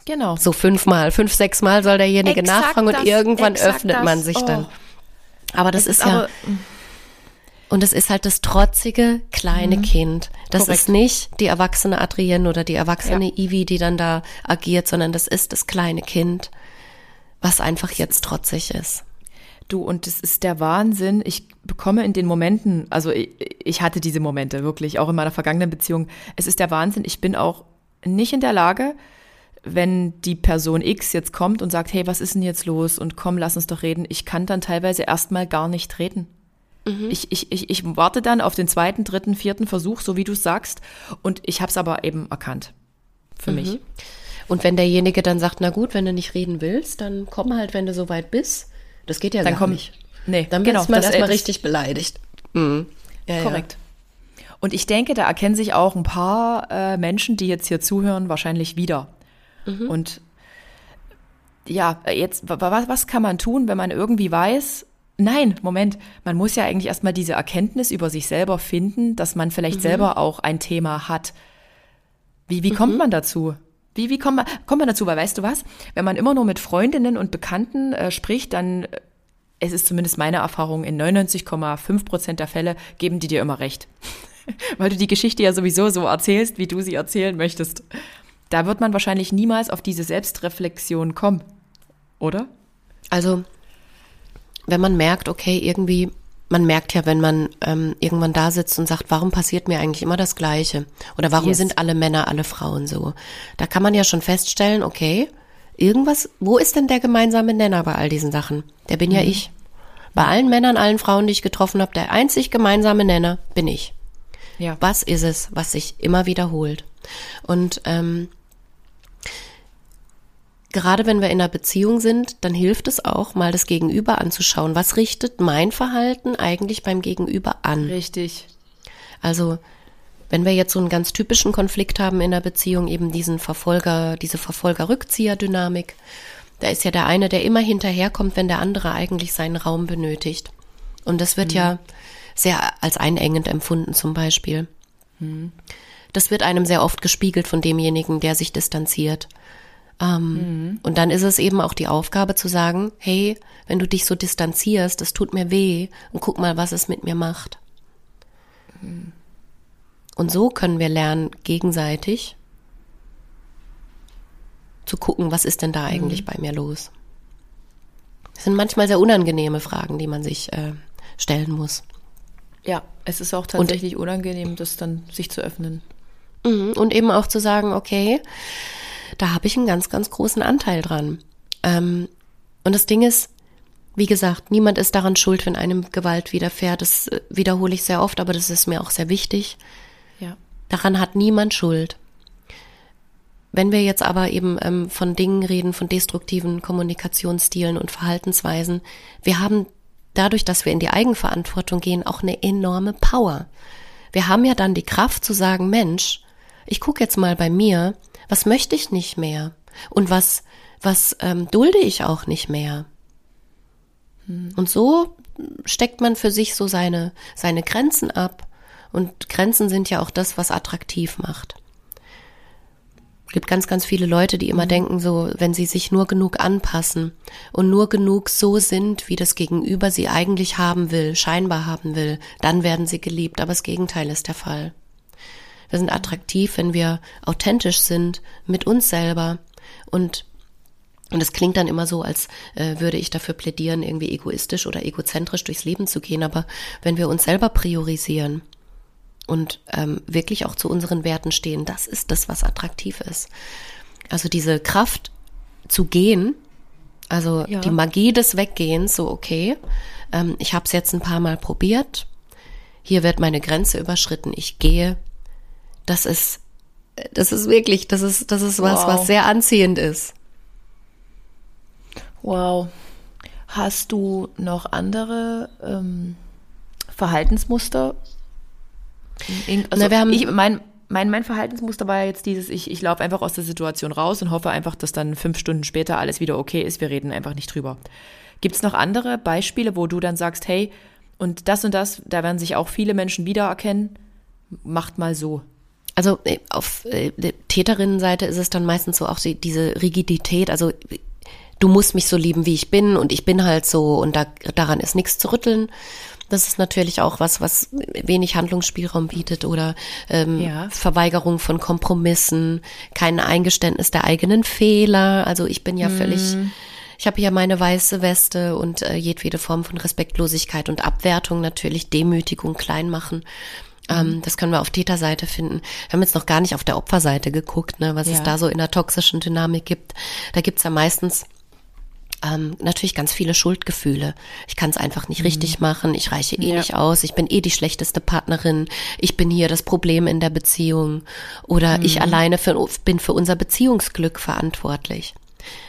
Genau. So fünfmal, fünf, sechs Mal soll derjenige exakt nachfragen das, und irgendwann öffnet das. man sich oh. dann. Aber das ist, ist, ja. Und es ist halt das trotzige kleine mhm. Kind. Das Korrekt. ist nicht die erwachsene Adrienne oder die erwachsene ja. Ivy, die dann da agiert, sondern das ist das kleine Kind, was einfach jetzt trotzig ist. Du, und es ist der Wahnsinn. Ich bekomme in den Momenten, also ich, ich hatte diese Momente wirklich, auch in meiner vergangenen Beziehung. Es ist der Wahnsinn. Ich bin auch nicht in der Lage, wenn die Person X jetzt kommt und sagt, hey, was ist denn jetzt los? Und komm, lass uns doch reden. Ich kann dann teilweise erstmal gar nicht reden. Mhm. Ich, ich, ich, ich warte dann auf den zweiten, dritten, vierten Versuch, so wie du es sagst. Und ich habe es aber eben erkannt. Für mhm. mich. Und wenn derjenige dann sagt, na gut, wenn du nicht reden willst, dann komm halt, wenn du soweit bist. Das geht ja dann gar komm, nicht. Nee, dann genau, ist man erstmal richtig beleidigt. Mhm. Ja, Korrekt. Ja. Und ich denke, da erkennen sich auch ein paar äh, Menschen, die jetzt hier zuhören, wahrscheinlich wieder. Mhm. Und ja, jetzt, was, was kann man tun, wenn man irgendwie weiß, Nein, Moment, man muss ja eigentlich erstmal diese Erkenntnis über sich selber finden, dass man vielleicht mhm. selber auch ein Thema hat. Wie, wie mhm. kommt man dazu? Wie, wie kommt man, kommt man dazu? Weil weißt du was? Wenn man immer nur mit Freundinnen und Bekannten äh, spricht, dann, äh, es ist zumindest meine Erfahrung, in 99,5 Prozent der Fälle geben die dir immer recht. Weil du die Geschichte ja sowieso so erzählst, wie du sie erzählen möchtest. Da wird man wahrscheinlich niemals auf diese Selbstreflexion kommen. Oder? Also, wenn man merkt, okay, irgendwie, man merkt ja, wenn man ähm, irgendwann da sitzt und sagt, warum passiert mir eigentlich immer das Gleiche? Oder warum yes. sind alle Männer, alle Frauen so? Da kann man ja schon feststellen, okay, irgendwas, wo ist denn der gemeinsame Nenner bei all diesen Sachen? Der bin mhm. ja ich. Bei allen Männern, allen Frauen, die ich getroffen habe, der einzig gemeinsame Nenner bin ich. Ja. Was ist es, was sich immer wiederholt? Und ähm, gerade wenn wir in einer Beziehung sind, dann hilft es auch, mal das Gegenüber anzuschauen. Was richtet mein Verhalten eigentlich beim Gegenüber an? Richtig. Also, wenn wir jetzt so einen ganz typischen Konflikt haben in der Beziehung, eben diesen Verfolger, diese Verfolger-Rückzieher-Dynamik, da ist ja der eine, der immer hinterherkommt, wenn der andere eigentlich seinen Raum benötigt. Und das wird mhm. ja sehr als einengend empfunden zum Beispiel. Mhm. Das wird einem sehr oft gespiegelt von demjenigen, der sich distanziert. Ähm, mhm. Und dann ist es eben auch die Aufgabe zu sagen, hey, wenn du dich so distanzierst, das tut mir weh und guck mal, was es mit mir macht. Mhm. Und so können wir lernen, gegenseitig zu gucken, was ist denn da eigentlich mhm. bei mir los. Das sind manchmal sehr unangenehme Fragen, die man sich äh, stellen muss. Ja, es ist auch tatsächlich und, unangenehm, das dann sich zu öffnen. Mhm. Und eben auch zu sagen, okay, da habe ich einen ganz, ganz großen Anteil dran. Ähm, und das Ding ist, wie gesagt, niemand ist daran schuld, wenn einem Gewalt widerfährt. Das äh, wiederhole ich sehr oft, aber das ist mir auch sehr wichtig. Ja. Daran hat niemand Schuld. Wenn wir jetzt aber eben ähm, von Dingen reden, von destruktiven Kommunikationsstilen und Verhaltensweisen, wir haben dadurch, dass wir in die Eigenverantwortung gehen, auch eine enorme Power. Wir haben ja dann die Kraft zu sagen, Mensch, ich gucke jetzt mal bei mir, was möchte ich nicht mehr und was, was ähm, dulde ich auch nicht mehr. Hm. Und so steckt man für sich so seine, seine Grenzen ab. Und Grenzen sind ja auch das, was attraktiv macht. Es gibt ganz, ganz viele Leute, die immer mhm. denken, so, wenn sie sich nur genug anpassen und nur genug so sind, wie das Gegenüber sie eigentlich haben will, scheinbar haben will, dann werden sie geliebt. Aber das Gegenteil ist der Fall. Wir sind attraktiv, wenn wir authentisch sind mit uns selber und und es klingt dann immer so, als äh, würde ich dafür plädieren, irgendwie egoistisch oder egozentrisch durchs Leben zu gehen. Aber wenn wir uns selber priorisieren und ähm, wirklich auch zu unseren Werten stehen, das ist das, was attraktiv ist. Also diese Kraft zu gehen, also ja. die Magie des Weggehens, so okay, ähm, ich habe es jetzt ein paar Mal probiert, hier wird meine Grenze überschritten, ich gehe. Das ist, das ist wirklich, das ist, das ist was, wow. was sehr anziehend ist. Wow. Hast du noch andere ähm, Verhaltensmuster? Also Na, wir haben ich, mein, mein, mein Verhaltensmuster war ja jetzt dieses, ich, ich laufe einfach aus der Situation raus und hoffe einfach, dass dann fünf Stunden später alles wieder okay ist. Wir reden einfach nicht drüber. Gibt es noch andere Beispiele, wo du dann sagst, hey, und das und das, da werden sich auch viele Menschen wiedererkennen, macht mal so. Also äh, auf äh, der Täterinnenseite ist es dann meistens so auch die, diese Rigidität, also du musst mich so lieben, wie ich bin und ich bin halt so und da, daran ist nichts zu rütteln. Das ist natürlich auch was, was wenig Handlungsspielraum bietet oder ähm, ja. Verweigerung von Kompromissen, kein Eingeständnis der eigenen Fehler. Also ich bin ja völlig, ich habe ja meine weiße Weste und äh, jedwede Form von Respektlosigkeit und Abwertung natürlich, Demütigung, Kleinmachen. Ähm, das können wir auf Täterseite finden. Wir haben jetzt noch gar nicht auf der Opferseite geguckt, ne, was ja. es da so in der toxischen Dynamik gibt. Da gibt's ja meistens ähm, natürlich ganz viele Schuldgefühle. Ich kann es einfach nicht mhm. richtig machen, ich reiche eh ja. nicht aus, ich bin eh die schlechteste Partnerin, ich bin hier das Problem in der Beziehung oder mhm. ich alleine für, bin für unser Beziehungsglück verantwortlich.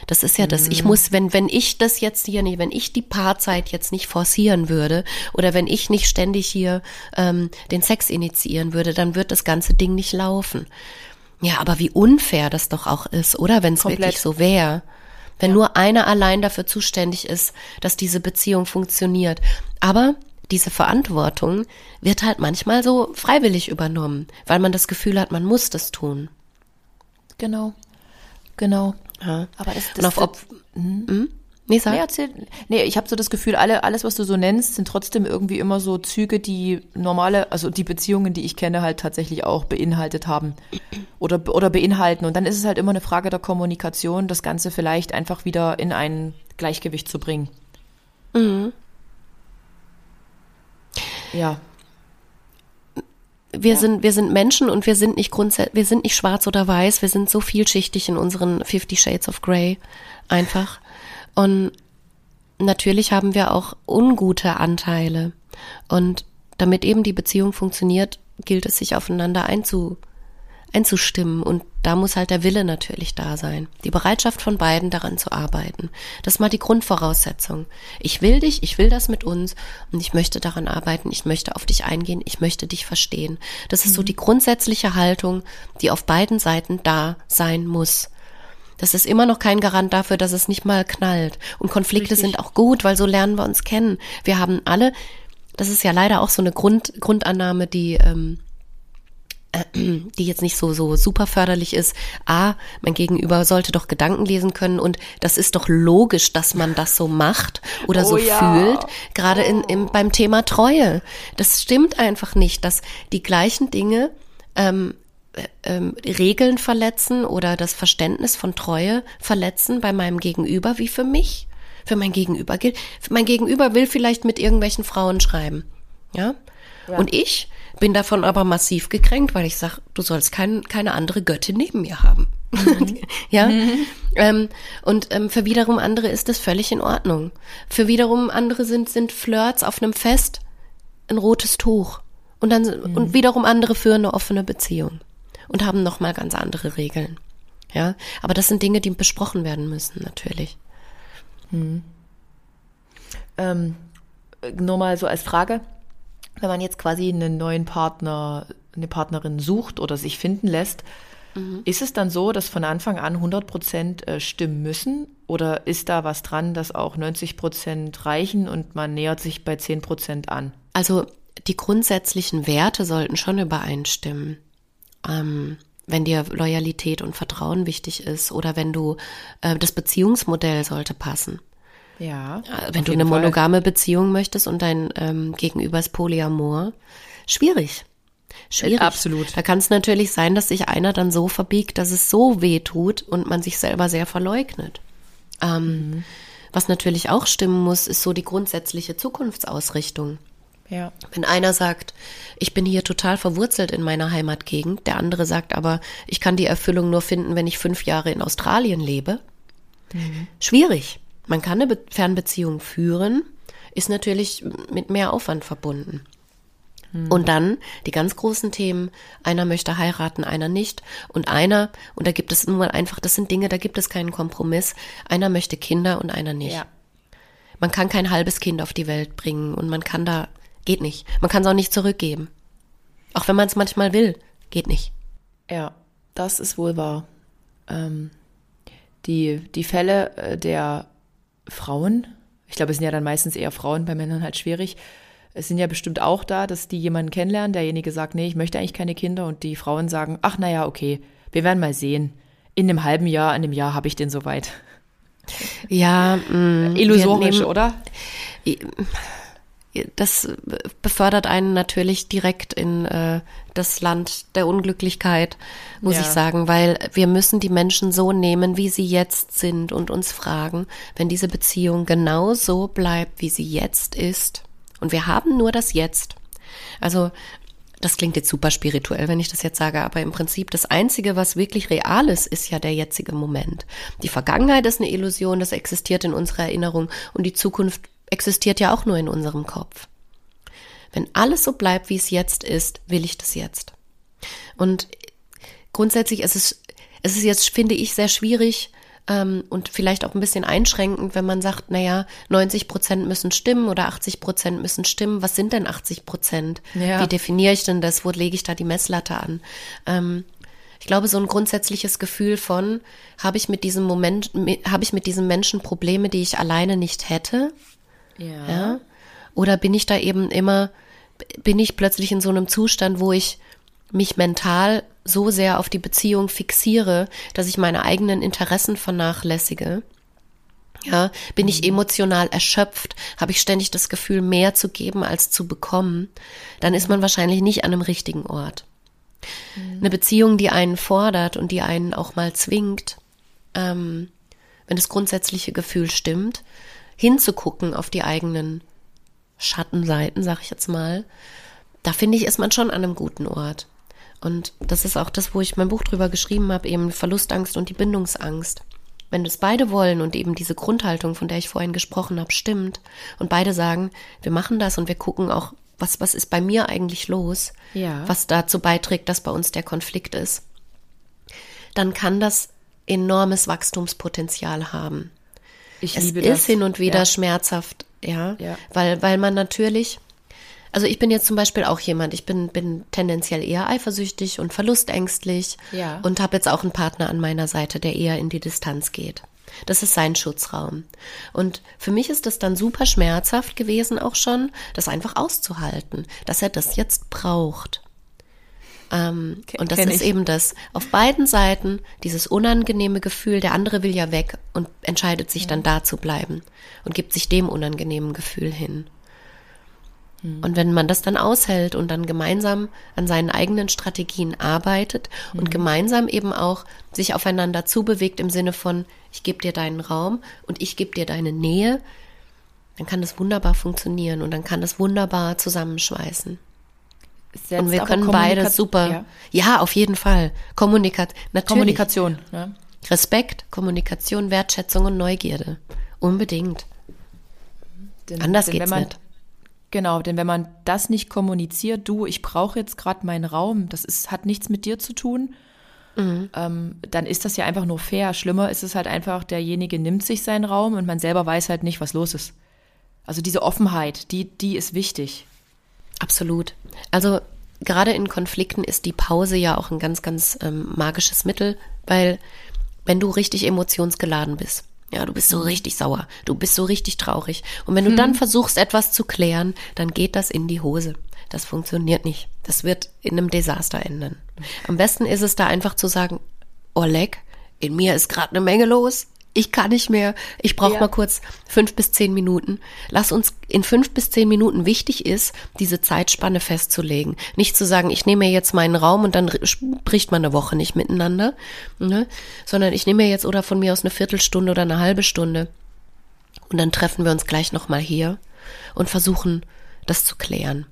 Das ist ja das. Ich mhm. muss, wenn, wenn ich das jetzt hier nicht, wenn ich die Paarzeit jetzt nicht forcieren würde oder wenn ich nicht ständig hier ähm, den Sex initiieren würde, dann wird das ganze Ding nicht laufen. Ja, aber wie unfair das doch auch ist, oder? Wenn es wirklich so wäre. Wenn ja. nur einer allein dafür zuständig ist, dass diese Beziehung funktioniert. Aber diese Verantwortung wird halt manchmal so freiwillig übernommen, weil man das Gefühl hat, man muss das tun. Genau. Genau. Ja. Aber ist das, Und auf ob, hm? Hm? Nee, sag. Nee, erzähl. Nee, ich habe so das Gefühl, alle, alles, was du so nennst, sind trotzdem irgendwie immer so Züge, die normale, also die Beziehungen, die ich kenne, halt tatsächlich auch beinhaltet haben oder, oder beinhalten. Und dann ist es halt immer eine Frage der Kommunikation, das Ganze vielleicht einfach wieder in ein Gleichgewicht zu bringen. Mhm. Ja. Wir ja. sind, wir sind Menschen und wir sind nicht grundsätzlich, wir sind nicht schwarz oder weiß, wir sind so vielschichtig in unseren Fifty Shades of Grey einfach. Und natürlich haben wir auch ungute Anteile. Und damit eben die Beziehung funktioniert, gilt es, sich aufeinander einzu, einzustimmen. Und da muss halt der Wille natürlich da sein. Die Bereitschaft von beiden daran zu arbeiten. Das ist mal die Grundvoraussetzung. Ich will dich, ich will das mit uns und ich möchte daran arbeiten, ich möchte auf dich eingehen, ich möchte dich verstehen. Das ist so mhm. die grundsätzliche Haltung, die auf beiden Seiten da sein muss. Das ist immer noch kein Garant dafür, dass es nicht mal knallt. Und Konflikte Richtig. sind auch gut, weil so lernen wir uns kennen. Wir haben alle, das ist ja leider auch so eine Grund, Grundannahme, die, ähm, äh, die jetzt nicht so, so super förderlich ist. A, mein Gegenüber sollte doch Gedanken lesen können und das ist doch logisch, dass man das so macht oder oh so ja. fühlt. Gerade in, in, beim Thema Treue. Das stimmt einfach nicht, dass die gleichen Dinge ähm, ähm, Regeln verletzen oder das Verständnis von Treue verletzen bei meinem Gegenüber wie für mich. Für mein Gegenüber gilt. Mein Gegenüber will vielleicht mit irgendwelchen Frauen schreiben. Ja? ja. Und ich bin davon aber massiv gekränkt, weil ich sage, du sollst kein, keine andere Göttin neben mir haben. Mhm. ja. Mhm. Ähm, und ähm, für wiederum andere ist das völlig in Ordnung. Für wiederum andere sind, sind Flirts auf einem Fest ein rotes Tuch. Und dann, mhm. und wiederum andere führen eine offene Beziehung. Und haben nochmal ganz andere Regeln. Ja. Aber das sind Dinge, die besprochen werden müssen, natürlich. Mhm. Ähm, nur mal so als Frage. Wenn man jetzt quasi einen neuen Partner, eine Partnerin sucht oder sich finden lässt, Mhm. Ist es dann so, dass von Anfang an 100 Prozent äh, stimmen müssen? Oder ist da was dran, dass auch 90 Prozent reichen und man nähert sich bei 10 Prozent an? Also die grundsätzlichen Werte sollten schon übereinstimmen. Ähm, wenn dir Loyalität und Vertrauen wichtig ist oder wenn du, äh, das Beziehungsmodell sollte passen. Ja. Äh, wenn du eine monogame Beziehung möchtest und dein ähm, Gegenüber ist Polyamor, schwierig. Schwierig. Absolut. Da kann es natürlich sein, dass sich einer dann so verbiegt, dass es so weh tut und man sich selber sehr verleugnet. Ähm, mhm. Was natürlich auch stimmen muss, ist so die grundsätzliche Zukunftsausrichtung. Ja. Wenn einer sagt, ich bin hier total verwurzelt in meiner Heimatgegend, der andere sagt aber, ich kann die Erfüllung nur finden, wenn ich fünf Jahre in Australien lebe. Mhm. Schwierig. Man kann eine Fernbeziehung führen, ist natürlich mit mehr Aufwand verbunden. Hm. Und dann die ganz großen Themen, einer möchte heiraten, einer nicht. Und einer, und da gibt es nun mal einfach, das sind Dinge, da gibt es keinen Kompromiss, einer möchte Kinder und einer nicht. Ja. Man kann kein halbes Kind auf die Welt bringen und man kann da, geht nicht. Man kann es auch nicht zurückgeben. Auch wenn man es manchmal will, geht nicht. Ja, das ist wohl wahr. Ähm, die, die Fälle äh, der Frauen, ich glaube, es sind ja dann meistens eher Frauen, bei Männern halt schwierig, es sind ja bestimmt auch da, dass die jemanden kennenlernen, derjenige sagt, nee, ich möchte eigentlich keine Kinder und die Frauen sagen, ach naja, okay, wir werden mal sehen. In einem halben Jahr, in einem Jahr habe ich den soweit. Ja, mh, mm, illusorisch, nehmen, oder? Das befördert einen natürlich direkt in äh, das Land der Unglücklichkeit, muss ja. ich sagen, weil wir müssen die Menschen so nehmen, wie sie jetzt sind und uns fragen, wenn diese Beziehung genau so bleibt, wie sie jetzt ist, und wir haben nur das Jetzt. Also das klingt jetzt super spirituell, wenn ich das jetzt sage, aber im Prinzip das Einzige, was wirklich real ist, ist ja der jetzige Moment. Die Vergangenheit ist eine Illusion, das existiert in unserer Erinnerung und die Zukunft existiert ja auch nur in unserem Kopf. Wenn alles so bleibt, wie es jetzt ist, will ich das jetzt. Und grundsätzlich ist es, es ist jetzt, finde ich, sehr schwierig, ähm, und vielleicht auch ein bisschen einschränkend, wenn man sagt, naja, 90 Prozent müssen stimmen oder 80 Prozent müssen stimmen. Was sind denn 80 Prozent? Ja. Wie definiere ich denn das? Wo lege ich da die Messlatte an? Ähm, ich glaube, so ein grundsätzliches Gefühl von, habe ich mit diesem Moment, habe ich mit diesem Menschen Probleme, die ich alleine nicht hätte? Ja. ja. Oder bin ich da eben immer, bin ich plötzlich in so einem Zustand, wo ich mich mental so sehr auf die Beziehung fixiere, dass ich meine eigenen Interessen vernachlässige. Ja, bin ich mhm. emotional erschöpft, habe ich ständig das Gefühl, mehr zu geben als zu bekommen, dann ist man wahrscheinlich nicht an einem richtigen Ort. Mhm. Eine Beziehung, die einen fordert und die einen auch mal zwingt, ähm, wenn das grundsätzliche Gefühl stimmt, hinzugucken auf die eigenen Schattenseiten, sag ich jetzt mal, da finde ich, ist man schon an einem guten Ort. Und das ist auch das, wo ich mein Buch drüber geschrieben habe, eben Verlustangst und die Bindungsangst. Wenn es beide wollen und eben diese Grundhaltung, von der ich vorhin gesprochen habe, stimmt und beide sagen, wir machen das und wir gucken auch, was, was ist bei mir eigentlich los, ja. was dazu beiträgt, dass bei uns der Konflikt ist, dann kann das enormes Wachstumspotenzial haben. Ich es liebe ist das. hin und wieder ja. schmerzhaft, ja, ja, weil weil man natürlich also ich bin jetzt zum Beispiel auch jemand, ich bin, bin tendenziell eher eifersüchtig und verlustängstlich ja. und habe jetzt auch einen Partner an meiner Seite, der eher in die Distanz geht. Das ist sein Schutzraum. Und für mich ist das dann super schmerzhaft gewesen auch schon, das einfach auszuhalten, dass er das jetzt braucht. Ähm, und das ist ich. eben das. Auf beiden Seiten dieses unangenehme Gefühl, der andere will ja weg und entscheidet sich ja. dann da zu bleiben und gibt sich dem unangenehmen Gefühl hin. Mhm. Und wenn man das dann aushält und dann gemeinsam an seinen eigenen Strategien arbeitet mhm. und gemeinsam eben auch sich aufeinander zubewegt im Sinne von, ich gebe dir deinen Raum und ich gebe dir deine Nähe, dann kann das wunderbar funktionieren und dann kann das wunderbar zusammenschweißen. Setzt. Und wir können beide super. Ja. ja. auf jeden Fall. Kommunikat natürlich. Kommunikation. Ne? Respekt, Kommunikation, Wertschätzung und Neugierde. Unbedingt. Denn, Anders denn geht's man, nicht. Genau, denn wenn man das nicht kommuniziert, du, ich brauche jetzt gerade meinen Raum, das ist, hat nichts mit dir zu tun, mhm. ähm, dann ist das ja einfach nur fair. Schlimmer ist es halt einfach, derjenige nimmt sich seinen Raum und man selber weiß halt nicht, was los ist. Also diese Offenheit, die, die ist wichtig. Absolut. Also gerade in Konflikten ist die Pause ja auch ein ganz, ganz ähm, magisches Mittel, weil wenn du richtig emotionsgeladen bist, ja, du bist so richtig sauer, du bist so richtig traurig. Und wenn du hm. dann versuchst, etwas zu klären, dann geht das in die Hose. Das funktioniert nicht. Das wird in einem Desaster enden. Am besten ist es da einfach zu sagen, Oleg, in mir ist gerade eine Menge los ich kann nicht mehr, ich brauche ja. mal kurz fünf bis zehn Minuten. Lass uns in fünf bis zehn Minuten wichtig ist, diese Zeitspanne festzulegen. Nicht zu sagen, ich nehme mir jetzt meinen Raum und dann spricht man eine Woche nicht miteinander, ne? sondern ich nehme mir jetzt oder von mir aus eine Viertelstunde oder eine halbe Stunde und dann treffen wir uns gleich nochmal hier und versuchen, das zu klären.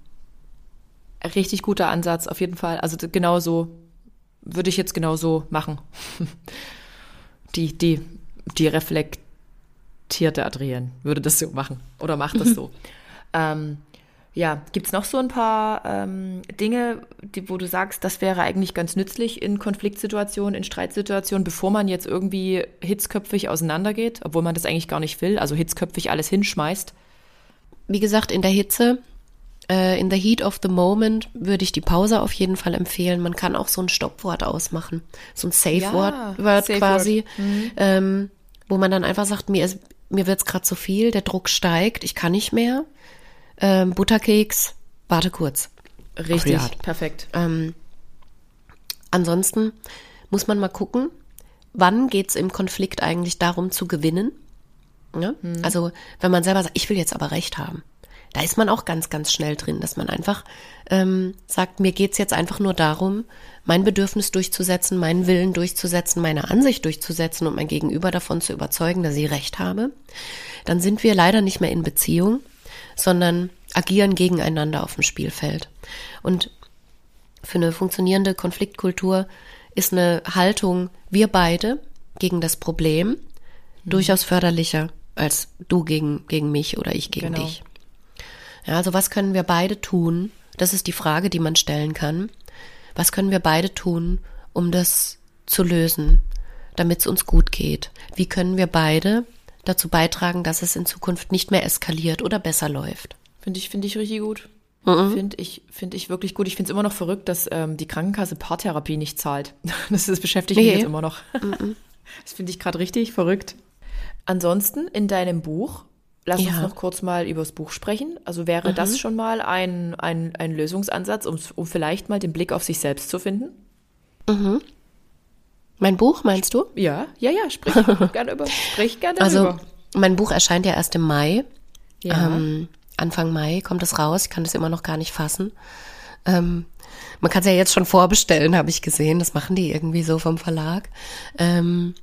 Richtig guter Ansatz, auf jeden Fall. Also genau so würde ich jetzt genau so machen. Die, die die reflektierte Adrienne würde das so machen oder macht das so. ähm, ja, gibt es noch so ein paar ähm, Dinge, die, wo du sagst, das wäre eigentlich ganz nützlich in Konfliktsituationen, in Streitsituationen, bevor man jetzt irgendwie hitzköpfig auseinandergeht, obwohl man das eigentlich gar nicht will, also hitzköpfig alles hinschmeißt? Wie gesagt, in der Hitze, äh, in the heat of the moment würde ich die Pause auf jeden Fall empfehlen. Man kann auch so ein Stoppwort ausmachen, so ein Safe-Wort ja, Safe quasi. Mhm. Ähm, wo man dann einfach sagt, mir ist, mir wird's gerade zu viel, der Druck steigt, ich kann nicht mehr. Ähm, Butterkeks, warte kurz. Richtig, Ach, perfekt. Ähm, ansonsten muss man mal gucken, wann geht's im Konflikt eigentlich darum zu gewinnen. Ja? Hm. Also wenn man selber sagt, ich will jetzt aber recht haben da ist man auch ganz, ganz schnell drin, dass man einfach ähm, sagt, mir geht's jetzt einfach nur darum, mein Bedürfnis durchzusetzen, meinen Willen durchzusetzen, meine Ansicht durchzusetzen und mein Gegenüber davon zu überzeugen, dass ich recht habe. Dann sind wir leider nicht mehr in Beziehung, sondern agieren gegeneinander auf dem Spielfeld. Und für eine funktionierende Konfliktkultur ist eine Haltung, wir beide gegen das Problem, mhm. durchaus förderlicher als du gegen, gegen mich oder ich gegen genau. dich. Ja, also was können wir beide tun? Das ist die Frage, die man stellen kann. Was können wir beide tun, um das zu lösen, damit es uns gut geht? Wie können wir beide dazu beitragen, dass es in Zukunft nicht mehr eskaliert oder besser läuft? Finde ich, finde ich richtig gut. Mhm. Finde ich, finde ich wirklich gut. Ich finde es immer noch verrückt, dass ähm, die Krankenkasse Paartherapie nicht zahlt. Das, das beschäftigt mich jetzt immer noch. Mhm. Das finde ich gerade richtig verrückt. Ansonsten in deinem Buch Lass ja. uns noch kurz mal über das Buch sprechen. Also wäre mhm. das schon mal ein, ein, ein Lösungsansatz, um, um vielleicht mal den Blick auf sich selbst zu finden? Mhm. Mein Buch, meinst du? Ja, ja, ja, sprich gerne über. Sprich gerne also, darüber. mein Buch erscheint ja erst im Mai. Ja. Ähm, Anfang Mai kommt es raus. Ich kann das immer noch gar nicht fassen. Ähm, man kann es ja jetzt schon vorbestellen, habe ich gesehen. Das machen die irgendwie so vom Verlag. Ähm,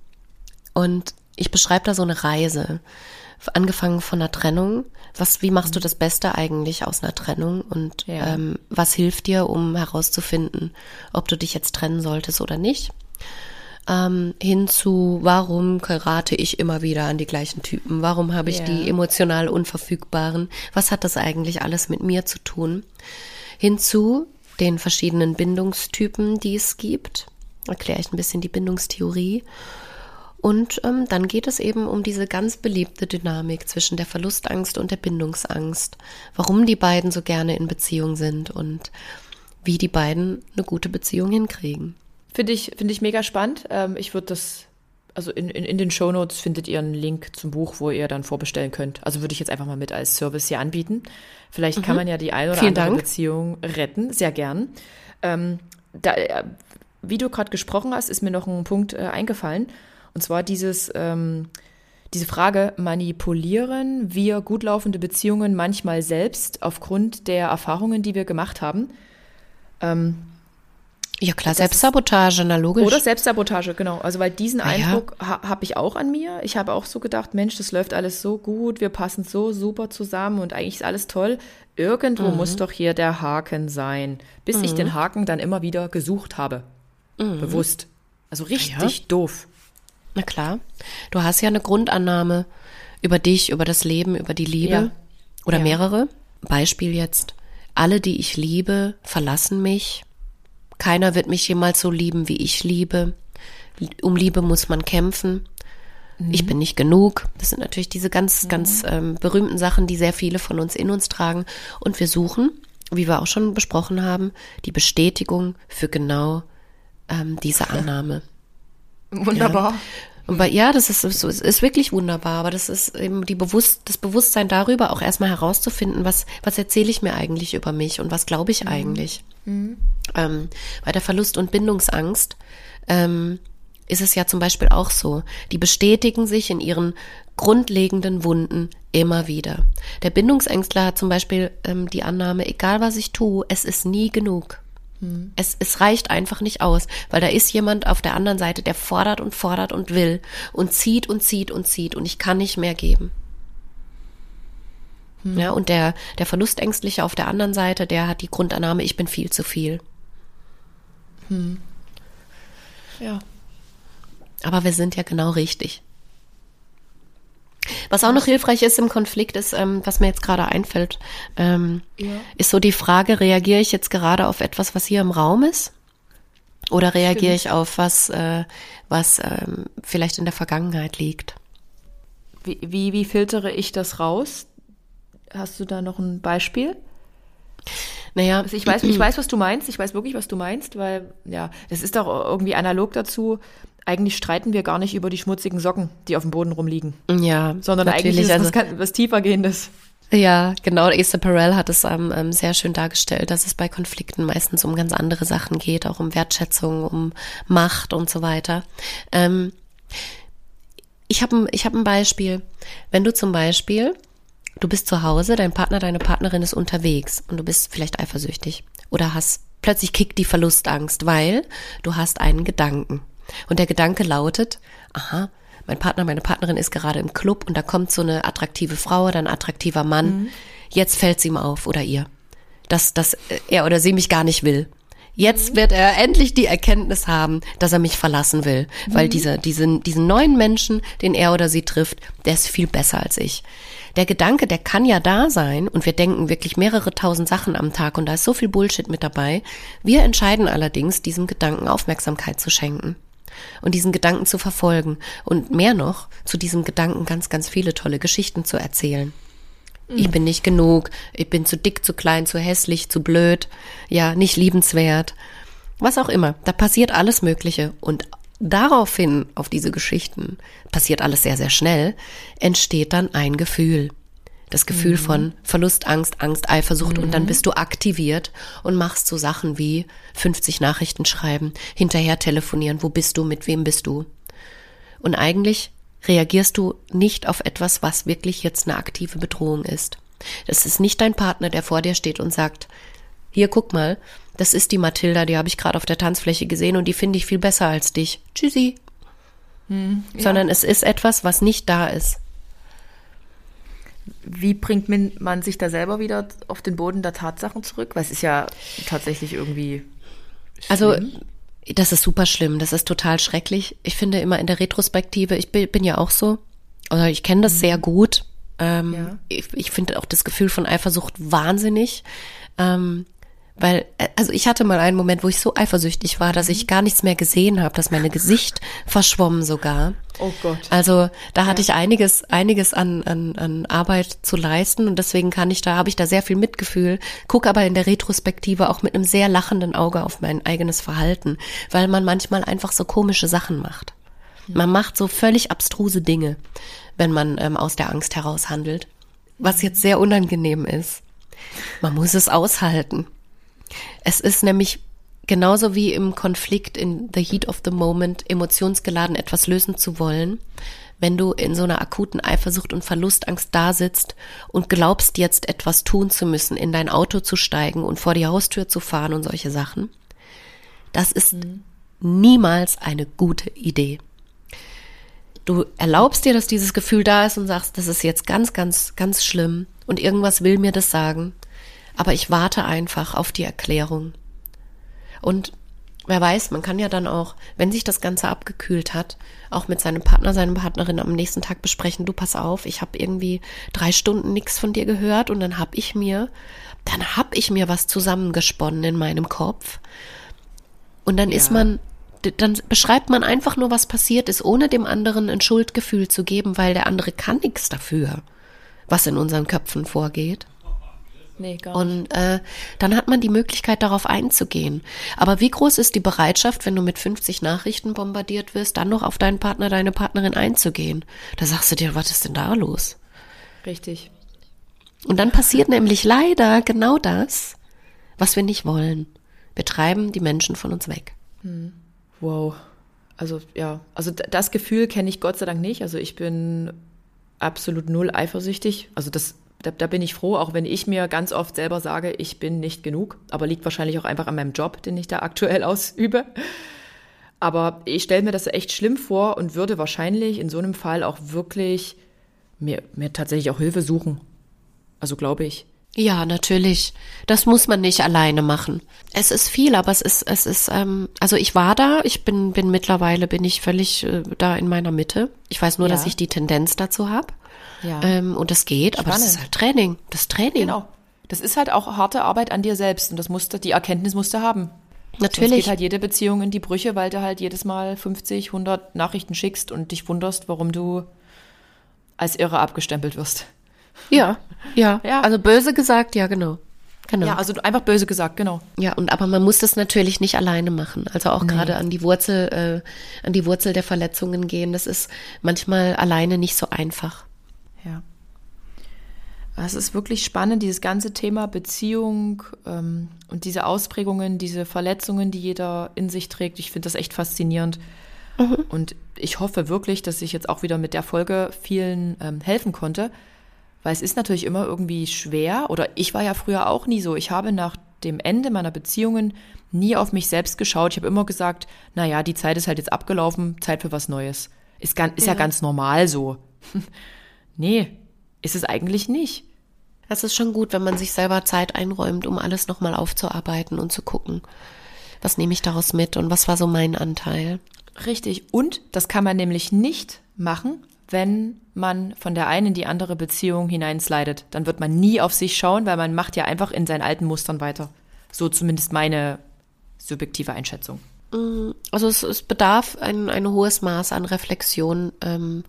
und ich beschreibe da so eine Reise angefangen von einer Trennung. Was, wie machst du das Beste eigentlich aus einer Trennung und ja. ähm, was hilft dir, um herauszufinden, ob du dich jetzt trennen solltest oder nicht? Ähm, hinzu, warum gerate ich immer wieder an die gleichen Typen? Warum habe ich ja. die emotional Unverfügbaren? Was hat das eigentlich alles mit mir zu tun? Hinzu den verschiedenen Bindungstypen, die es gibt. Erkläre ich ein bisschen die Bindungstheorie und ähm, dann geht es eben um diese ganz beliebte Dynamik zwischen der Verlustangst und der Bindungsangst, warum die beiden so gerne in Beziehung sind und wie die beiden eine gute Beziehung hinkriegen. Finde ich, finde ich mega spannend. Ähm, ich würde das, also in, in, in den Show Notes findet ihr einen Link zum Buch, wo ihr dann vorbestellen könnt. Also würde ich jetzt einfach mal mit als Service hier anbieten. Vielleicht mhm. kann man ja die eine oder Vielen andere Dank. Beziehung retten. Sehr gern. Ähm, da, äh, wie du gerade gesprochen hast, ist mir noch ein Punkt äh, eingefallen. Und zwar dieses, ähm, diese Frage, manipulieren wir gut laufende Beziehungen manchmal selbst aufgrund der Erfahrungen, die wir gemacht haben? Ähm, Ja klar, Selbstsabotage, na logisch. Oder Selbstsabotage, genau. Also weil diesen na Eindruck ja. ha, habe ich auch an mir. Ich habe auch so gedacht, Mensch, das läuft alles so gut, wir passen so super zusammen und eigentlich ist alles toll. Irgendwo mhm. muss doch hier der Haken sein, bis mhm. ich den Haken dann immer wieder gesucht habe. Mhm. Bewusst. Also richtig ja. doof. Na klar. Du hast ja eine Grundannahme über dich, über das Leben, über die Liebe. Ja. Oder ja. mehrere. Beispiel jetzt. Alle, die ich liebe, verlassen mich. Keiner wird mich jemals so lieben, wie ich liebe. Um Liebe muss man kämpfen. Mhm. Ich bin nicht genug. Das sind natürlich diese ganz, mhm. ganz ähm, berühmten Sachen, die sehr viele von uns in uns tragen. Und wir suchen, wie wir auch schon besprochen haben, die Bestätigung für genau ähm, diese Annahme. Wunderbar. Ja. Und bei, ja, das ist, so, es ist wirklich wunderbar, aber das ist eben die Bewusst, das Bewusstsein darüber, auch erstmal herauszufinden, was, was erzähle ich mir eigentlich über mich und was glaube ich mhm. eigentlich. Mhm. Ähm, bei der Verlust- und Bindungsangst ähm, ist es ja zum Beispiel auch so. Die bestätigen sich in ihren grundlegenden Wunden immer wieder. Der Bindungsängstler hat zum Beispiel ähm, die Annahme, egal was ich tue, es ist nie genug. Hm. Es, es reicht einfach nicht aus, weil da ist jemand auf der anderen Seite, der fordert und fordert und will und zieht und zieht und zieht und ich kann nicht mehr geben. Hm. Ja, und der, der Verlustängstliche auf der anderen Seite, der hat die Grundannahme, ich bin viel zu viel. Hm. Ja. Aber wir sind ja genau richtig. Was auch noch hilfreich ist im Konflikt, ist, ähm, was mir jetzt gerade einfällt, ähm, ja. ist so die Frage, reagiere ich jetzt gerade auf etwas, was hier im Raum ist? Oder reagiere Stimmt. ich auf was, äh, was ähm, vielleicht in der Vergangenheit liegt? Wie, wie, wie filtere ich das raus? Hast du da noch ein Beispiel? Naja, also ich weiß, ich weiß, was du meinst. Ich weiß wirklich, was du meinst, weil ja, es ist doch irgendwie analog dazu eigentlich streiten wir gar nicht über die schmutzigen Socken, die auf dem Boden rumliegen. Ja, sondern eigentlich ist also, was, was tiefergehendes. Ja, genau. Esther Perel hat es ähm, ähm, sehr schön dargestellt, dass es bei Konflikten meistens um ganz andere Sachen geht, auch um Wertschätzung, um Macht und so weiter. Ähm, ich habe ich hab ein Beispiel. Wenn du zum Beispiel, du bist zu Hause, dein Partner, deine Partnerin ist unterwegs und du bist vielleicht eifersüchtig oder hast plötzlich kickt die Verlustangst, weil du hast einen Gedanken. Und der Gedanke lautet, aha, mein Partner, meine Partnerin ist gerade im Club und da kommt so eine attraktive Frau oder ein attraktiver Mann. Mhm. Jetzt fällt es ihm auf oder ihr, dass, dass er oder sie mich gar nicht will. Jetzt mhm. wird er endlich die Erkenntnis haben, dass er mich verlassen will, weil mhm. dieser, diesen, diesen neuen Menschen, den er oder sie trifft, der ist viel besser als ich. Der Gedanke, der kann ja da sein und wir denken wirklich mehrere tausend Sachen am Tag und da ist so viel Bullshit mit dabei. Wir entscheiden allerdings, diesem Gedanken Aufmerksamkeit zu schenken und diesen Gedanken zu verfolgen und mehr noch, zu diesem Gedanken ganz, ganz viele tolle Geschichten zu erzählen. Mhm. Ich bin nicht genug, ich bin zu dick, zu klein, zu hässlich, zu blöd, ja, nicht liebenswert, was auch immer. Da passiert alles Mögliche und daraufhin, auf diese Geschichten, passiert alles sehr, sehr schnell, entsteht dann ein Gefühl. Das Gefühl mhm. von Verlust, Angst, Angst, Eifersucht mhm. und dann mhm. bist du aktiviert und machst so Sachen wie 50 Nachrichten schreiben, hinterher telefonieren, wo bist du, mit wem bist du. Und eigentlich reagierst du nicht auf etwas, was wirklich jetzt eine aktive Bedrohung ist. Das ist nicht dein Partner, der vor dir steht und sagt, hier guck mal, das ist die Mathilda, die habe ich gerade auf der Tanzfläche gesehen und die finde ich viel besser als dich. Tschüssi. Hm, ja. Sondern es ist etwas, was nicht da ist. Wie bringt man sich da selber wieder auf den Boden der Tatsachen zurück? Weil es ist ja tatsächlich irgendwie. Also, schlimm. Also, das ist super schlimm. Das ist total schrecklich. Ich finde immer in der Retrospektive, ich bin, ja auch so, oder ich kenne das mhm. sehr gut. Ähm, ja. Ich, ich finde auch das Gefühl von Eifersucht wahnsinnig. Ähm, weil, äh, also ich hatte mal einen Moment, wo ich so eifersüchtig war, dass ich mhm. gar nichts mehr gesehen habe, dass mein Gesicht verschwommen sogar. Oh Gott. Also da hatte ja. ich einiges, einiges an, an, an Arbeit zu leisten und deswegen kann ich da, habe ich da sehr viel Mitgefühl, gucke aber in der Retrospektive auch mit einem sehr lachenden Auge auf mein eigenes Verhalten, weil man manchmal einfach so komische Sachen macht. Man macht so völlig abstruse Dinge, wenn man ähm, aus der Angst heraus handelt, was jetzt sehr unangenehm ist. Man muss es aushalten. Es ist nämlich genauso wie im Konflikt in the heat of the moment emotionsgeladen etwas lösen zu wollen, wenn du in so einer akuten Eifersucht und Verlustangst da sitzt und glaubst jetzt etwas tun zu müssen, in dein Auto zu steigen und vor die Haustür zu fahren und solche Sachen. Das ist mhm. niemals eine gute Idee. Du erlaubst dir, dass dieses Gefühl da ist und sagst, das ist jetzt ganz, ganz, ganz schlimm und irgendwas will mir das sagen. Aber ich warte einfach auf die Erklärung. Und wer weiß, man kann ja dann auch, wenn sich das Ganze abgekühlt hat, auch mit seinem Partner, seiner Partnerin am nächsten Tag besprechen, du pass auf, ich habe irgendwie drei Stunden nichts von dir gehört und dann habe ich mir, dann habe ich mir was zusammengesponnen in meinem Kopf. Und dann ja. ist man dann beschreibt man einfach nur, was passiert ist, ohne dem anderen ein Schuldgefühl zu geben, weil der andere kann nichts dafür, was in unseren Köpfen vorgeht. Nee, gar nicht. Und äh, dann hat man die Möglichkeit, darauf einzugehen. Aber wie groß ist die Bereitschaft, wenn du mit 50 Nachrichten bombardiert wirst, dann noch auf deinen Partner, deine Partnerin einzugehen? Da sagst du dir, was ist denn da los? Richtig. Und dann passiert nämlich leider genau das, was wir nicht wollen. Wir treiben die Menschen von uns weg. Hm. Wow. Also ja, also das Gefühl kenne ich Gott sei Dank nicht. Also ich bin absolut null eifersüchtig. Also das, da, da, bin ich froh, auch wenn ich mir ganz oft selber sage, ich bin nicht genug. Aber liegt wahrscheinlich auch einfach an meinem Job, den ich da aktuell ausübe. Aber ich stelle mir das echt schlimm vor und würde wahrscheinlich in so einem Fall auch wirklich mir, mir tatsächlich auch Hilfe suchen. Also glaube ich. Ja, natürlich. Das muss man nicht alleine machen. Es ist viel, aber es ist, es ist, ähm, also ich war da, ich bin, bin mittlerweile, bin ich völlig äh, da in meiner Mitte. Ich weiß nur, ja. dass ich die Tendenz dazu habe. Ja. Ähm, und das geht, Spannend. aber das ist halt Training. Das Training. Genau. Das ist halt auch harte Arbeit an dir selbst und das musste, die Erkenntnis musst du haben. Natürlich. Sonst geht halt jede Beziehung in die Brüche, weil du halt jedes Mal 50, 100 Nachrichten schickst und dich wunderst, warum du als Irre abgestempelt wirst. Ja, ja, ja. Also böse gesagt, ja, genau. Genau. Ja, also einfach böse gesagt, genau. Ja, und aber man muss das natürlich nicht alleine machen. Also auch nee. gerade an die Wurzel, äh, an die Wurzel der Verletzungen gehen. Das ist manchmal alleine nicht so einfach. Ja. Es ist wirklich spannend, dieses ganze Thema Beziehung ähm, und diese Ausprägungen, diese Verletzungen, die jeder in sich trägt. Ich finde das echt faszinierend. Mhm. Und ich hoffe wirklich, dass ich jetzt auch wieder mit der Folge vielen ähm, helfen konnte weil es ist natürlich immer irgendwie schwer, oder ich war ja früher auch nie so. Ich habe nach dem Ende meiner Beziehungen nie auf mich selbst geschaut. Ich habe immer gesagt, naja, die Zeit ist halt jetzt abgelaufen, Zeit für was Neues. Ist, ganz, ist ja. ja ganz normal so. nee, ist es eigentlich nicht. Das ist schon gut, wenn man sich selber Zeit einräumt, um alles nochmal aufzuarbeiten und zu gucken, was nehme ich daraus mit und was war so mein Anteil. Richtig. Und das kann man nämlich nicht machen, wenn man von der einen in die andere Beziehung hineinslidet. Dann wird man nie auf sich schauen, weil man macht ja einfach in seinen alten Mustern weiter. So zumindest meine subjektive Einschätzung. Mm, also es, es bedarf ein, ein hohes Maß an Reflexion, ähm,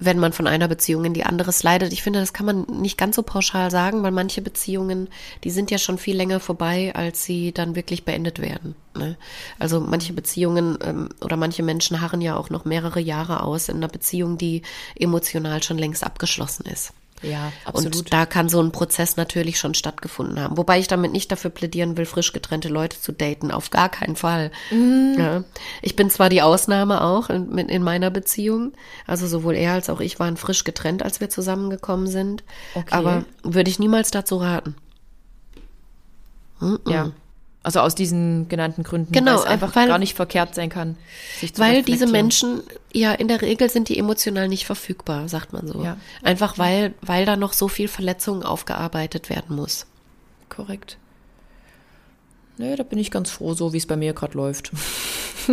wenn man von einer Beziehung in die andere leidet. Ich finde, das kann man nicht ganz so pauschal sagen, weil manche Beziehungen, die sind ja schon viel länger vorbei, als sie dann wirklich beendet werden. Ne? Also manche Beziehungen ähm, oder manche Menschen harren ja auch noch mehrere Jahre aus in einer Beziehung, die emotional schon längst abgeschlossen ist. Ja, absolut. Und da kann so ein Prozess natürlich schon stattgefunden haben. Wobei ich damit nicht dafür plädieren will, frisch getrennte Leute zu daten. Auf gar keinen Fall. Mm. Ja. Ich bin zwar die Ausnahme auch in, in, meiner Beziehung. Also sowohl er als auch ich waren frisch getrennt, als wir zusammengekommen sind. Okay. Aber würde ich niemals dazu raten. -mm. Ja. Also aus diesen genannten Gründen, genau, weil es einfach weil, gar nicht verkehrt sein kann. weil diese Menschen, ja, in der Regel sind die emotional nicht verfügbar, sagt man so. Ja. Einfach weil, weil da noch so viel Verletzungen aufgearbeitet werden muss. Korrekt. Nee, da bin ich ganz froh, so wie es bei mir gerade läuft.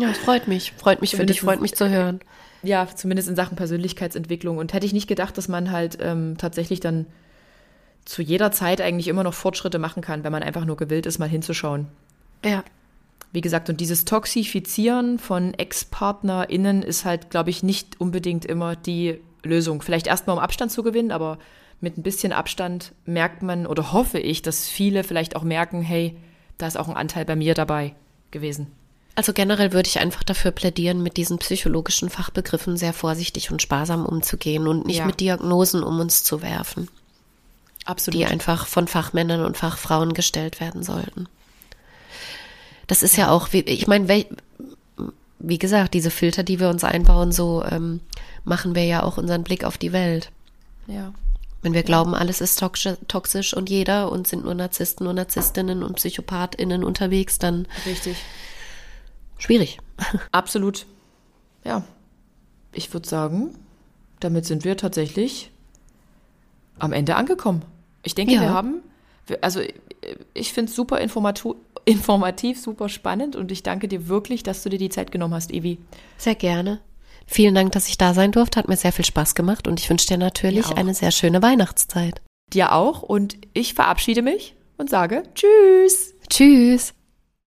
ja, es freut mich. Freut mich für dich, freut mich zu hören. Ja, zumindest in Sachen Persönlichkeitsentwicklung. Und hätte ich nicht gedacht, dass man halt ähm, tatsächlich dann zu jeder Zeit eigentlich immer noch Fortschritte machen kann, wenn man einfach nur gewillt ist, mal hinzuschauen. Ja. Wie gesagt, und dieses Toxifizieren von Ex-PartnerInnen ist halt, glaube ich, nicht unbedingt immer die Lösung. Vielleicht erstmal um Abstand zu gewinnen, aber mit ein bisschen Abstand merkt man oder hoffe ich, dass viele vielleicht auch merken, hey, da ist auch ein Anteil bei mir dabei gewesen. Also generell würde ich einfach dafür plädieren, mit diesen psychologischen Fachbegriffen sehr vorsichtig und sparsam umzugehen und nicht ja. mit Diagnosen um uns zu werfen. Absolut. die einfach von Fachmännern und Fachfrauen gestellt werden sollten. Das ist ja, ja auch, ich meine, wie gesagt, diese Filter, die wir uns einbauen, so ähm, machen wir ja auch unseren Blick auf die Welt. Ja. Wenn wir glauben, alles ist toxisch und jeder und sind nur Narzissten und Narzisstinnen und PsychopathInnen unterwegs, dann. Richtig. Schwierig. Absolut. Ja. Ich würde sagen, damit sind wir tatsächlich am Ende angekommen. Ich denke, ja. wir haben, also ich finde es super informativ, super spannend und ich danke dir wirklich, dass du dir die Zeit genommen hast, Evi. Sehr gerne. Vielen Dank, dass ich da sein durfte. Hat mir sehr viel Spaß gemacht und ich wünsche dir natürlich eine sehr schöne Weihnachtszeit. Dir auch und ich verabschiede mich und sage Tschüss. Tschüss.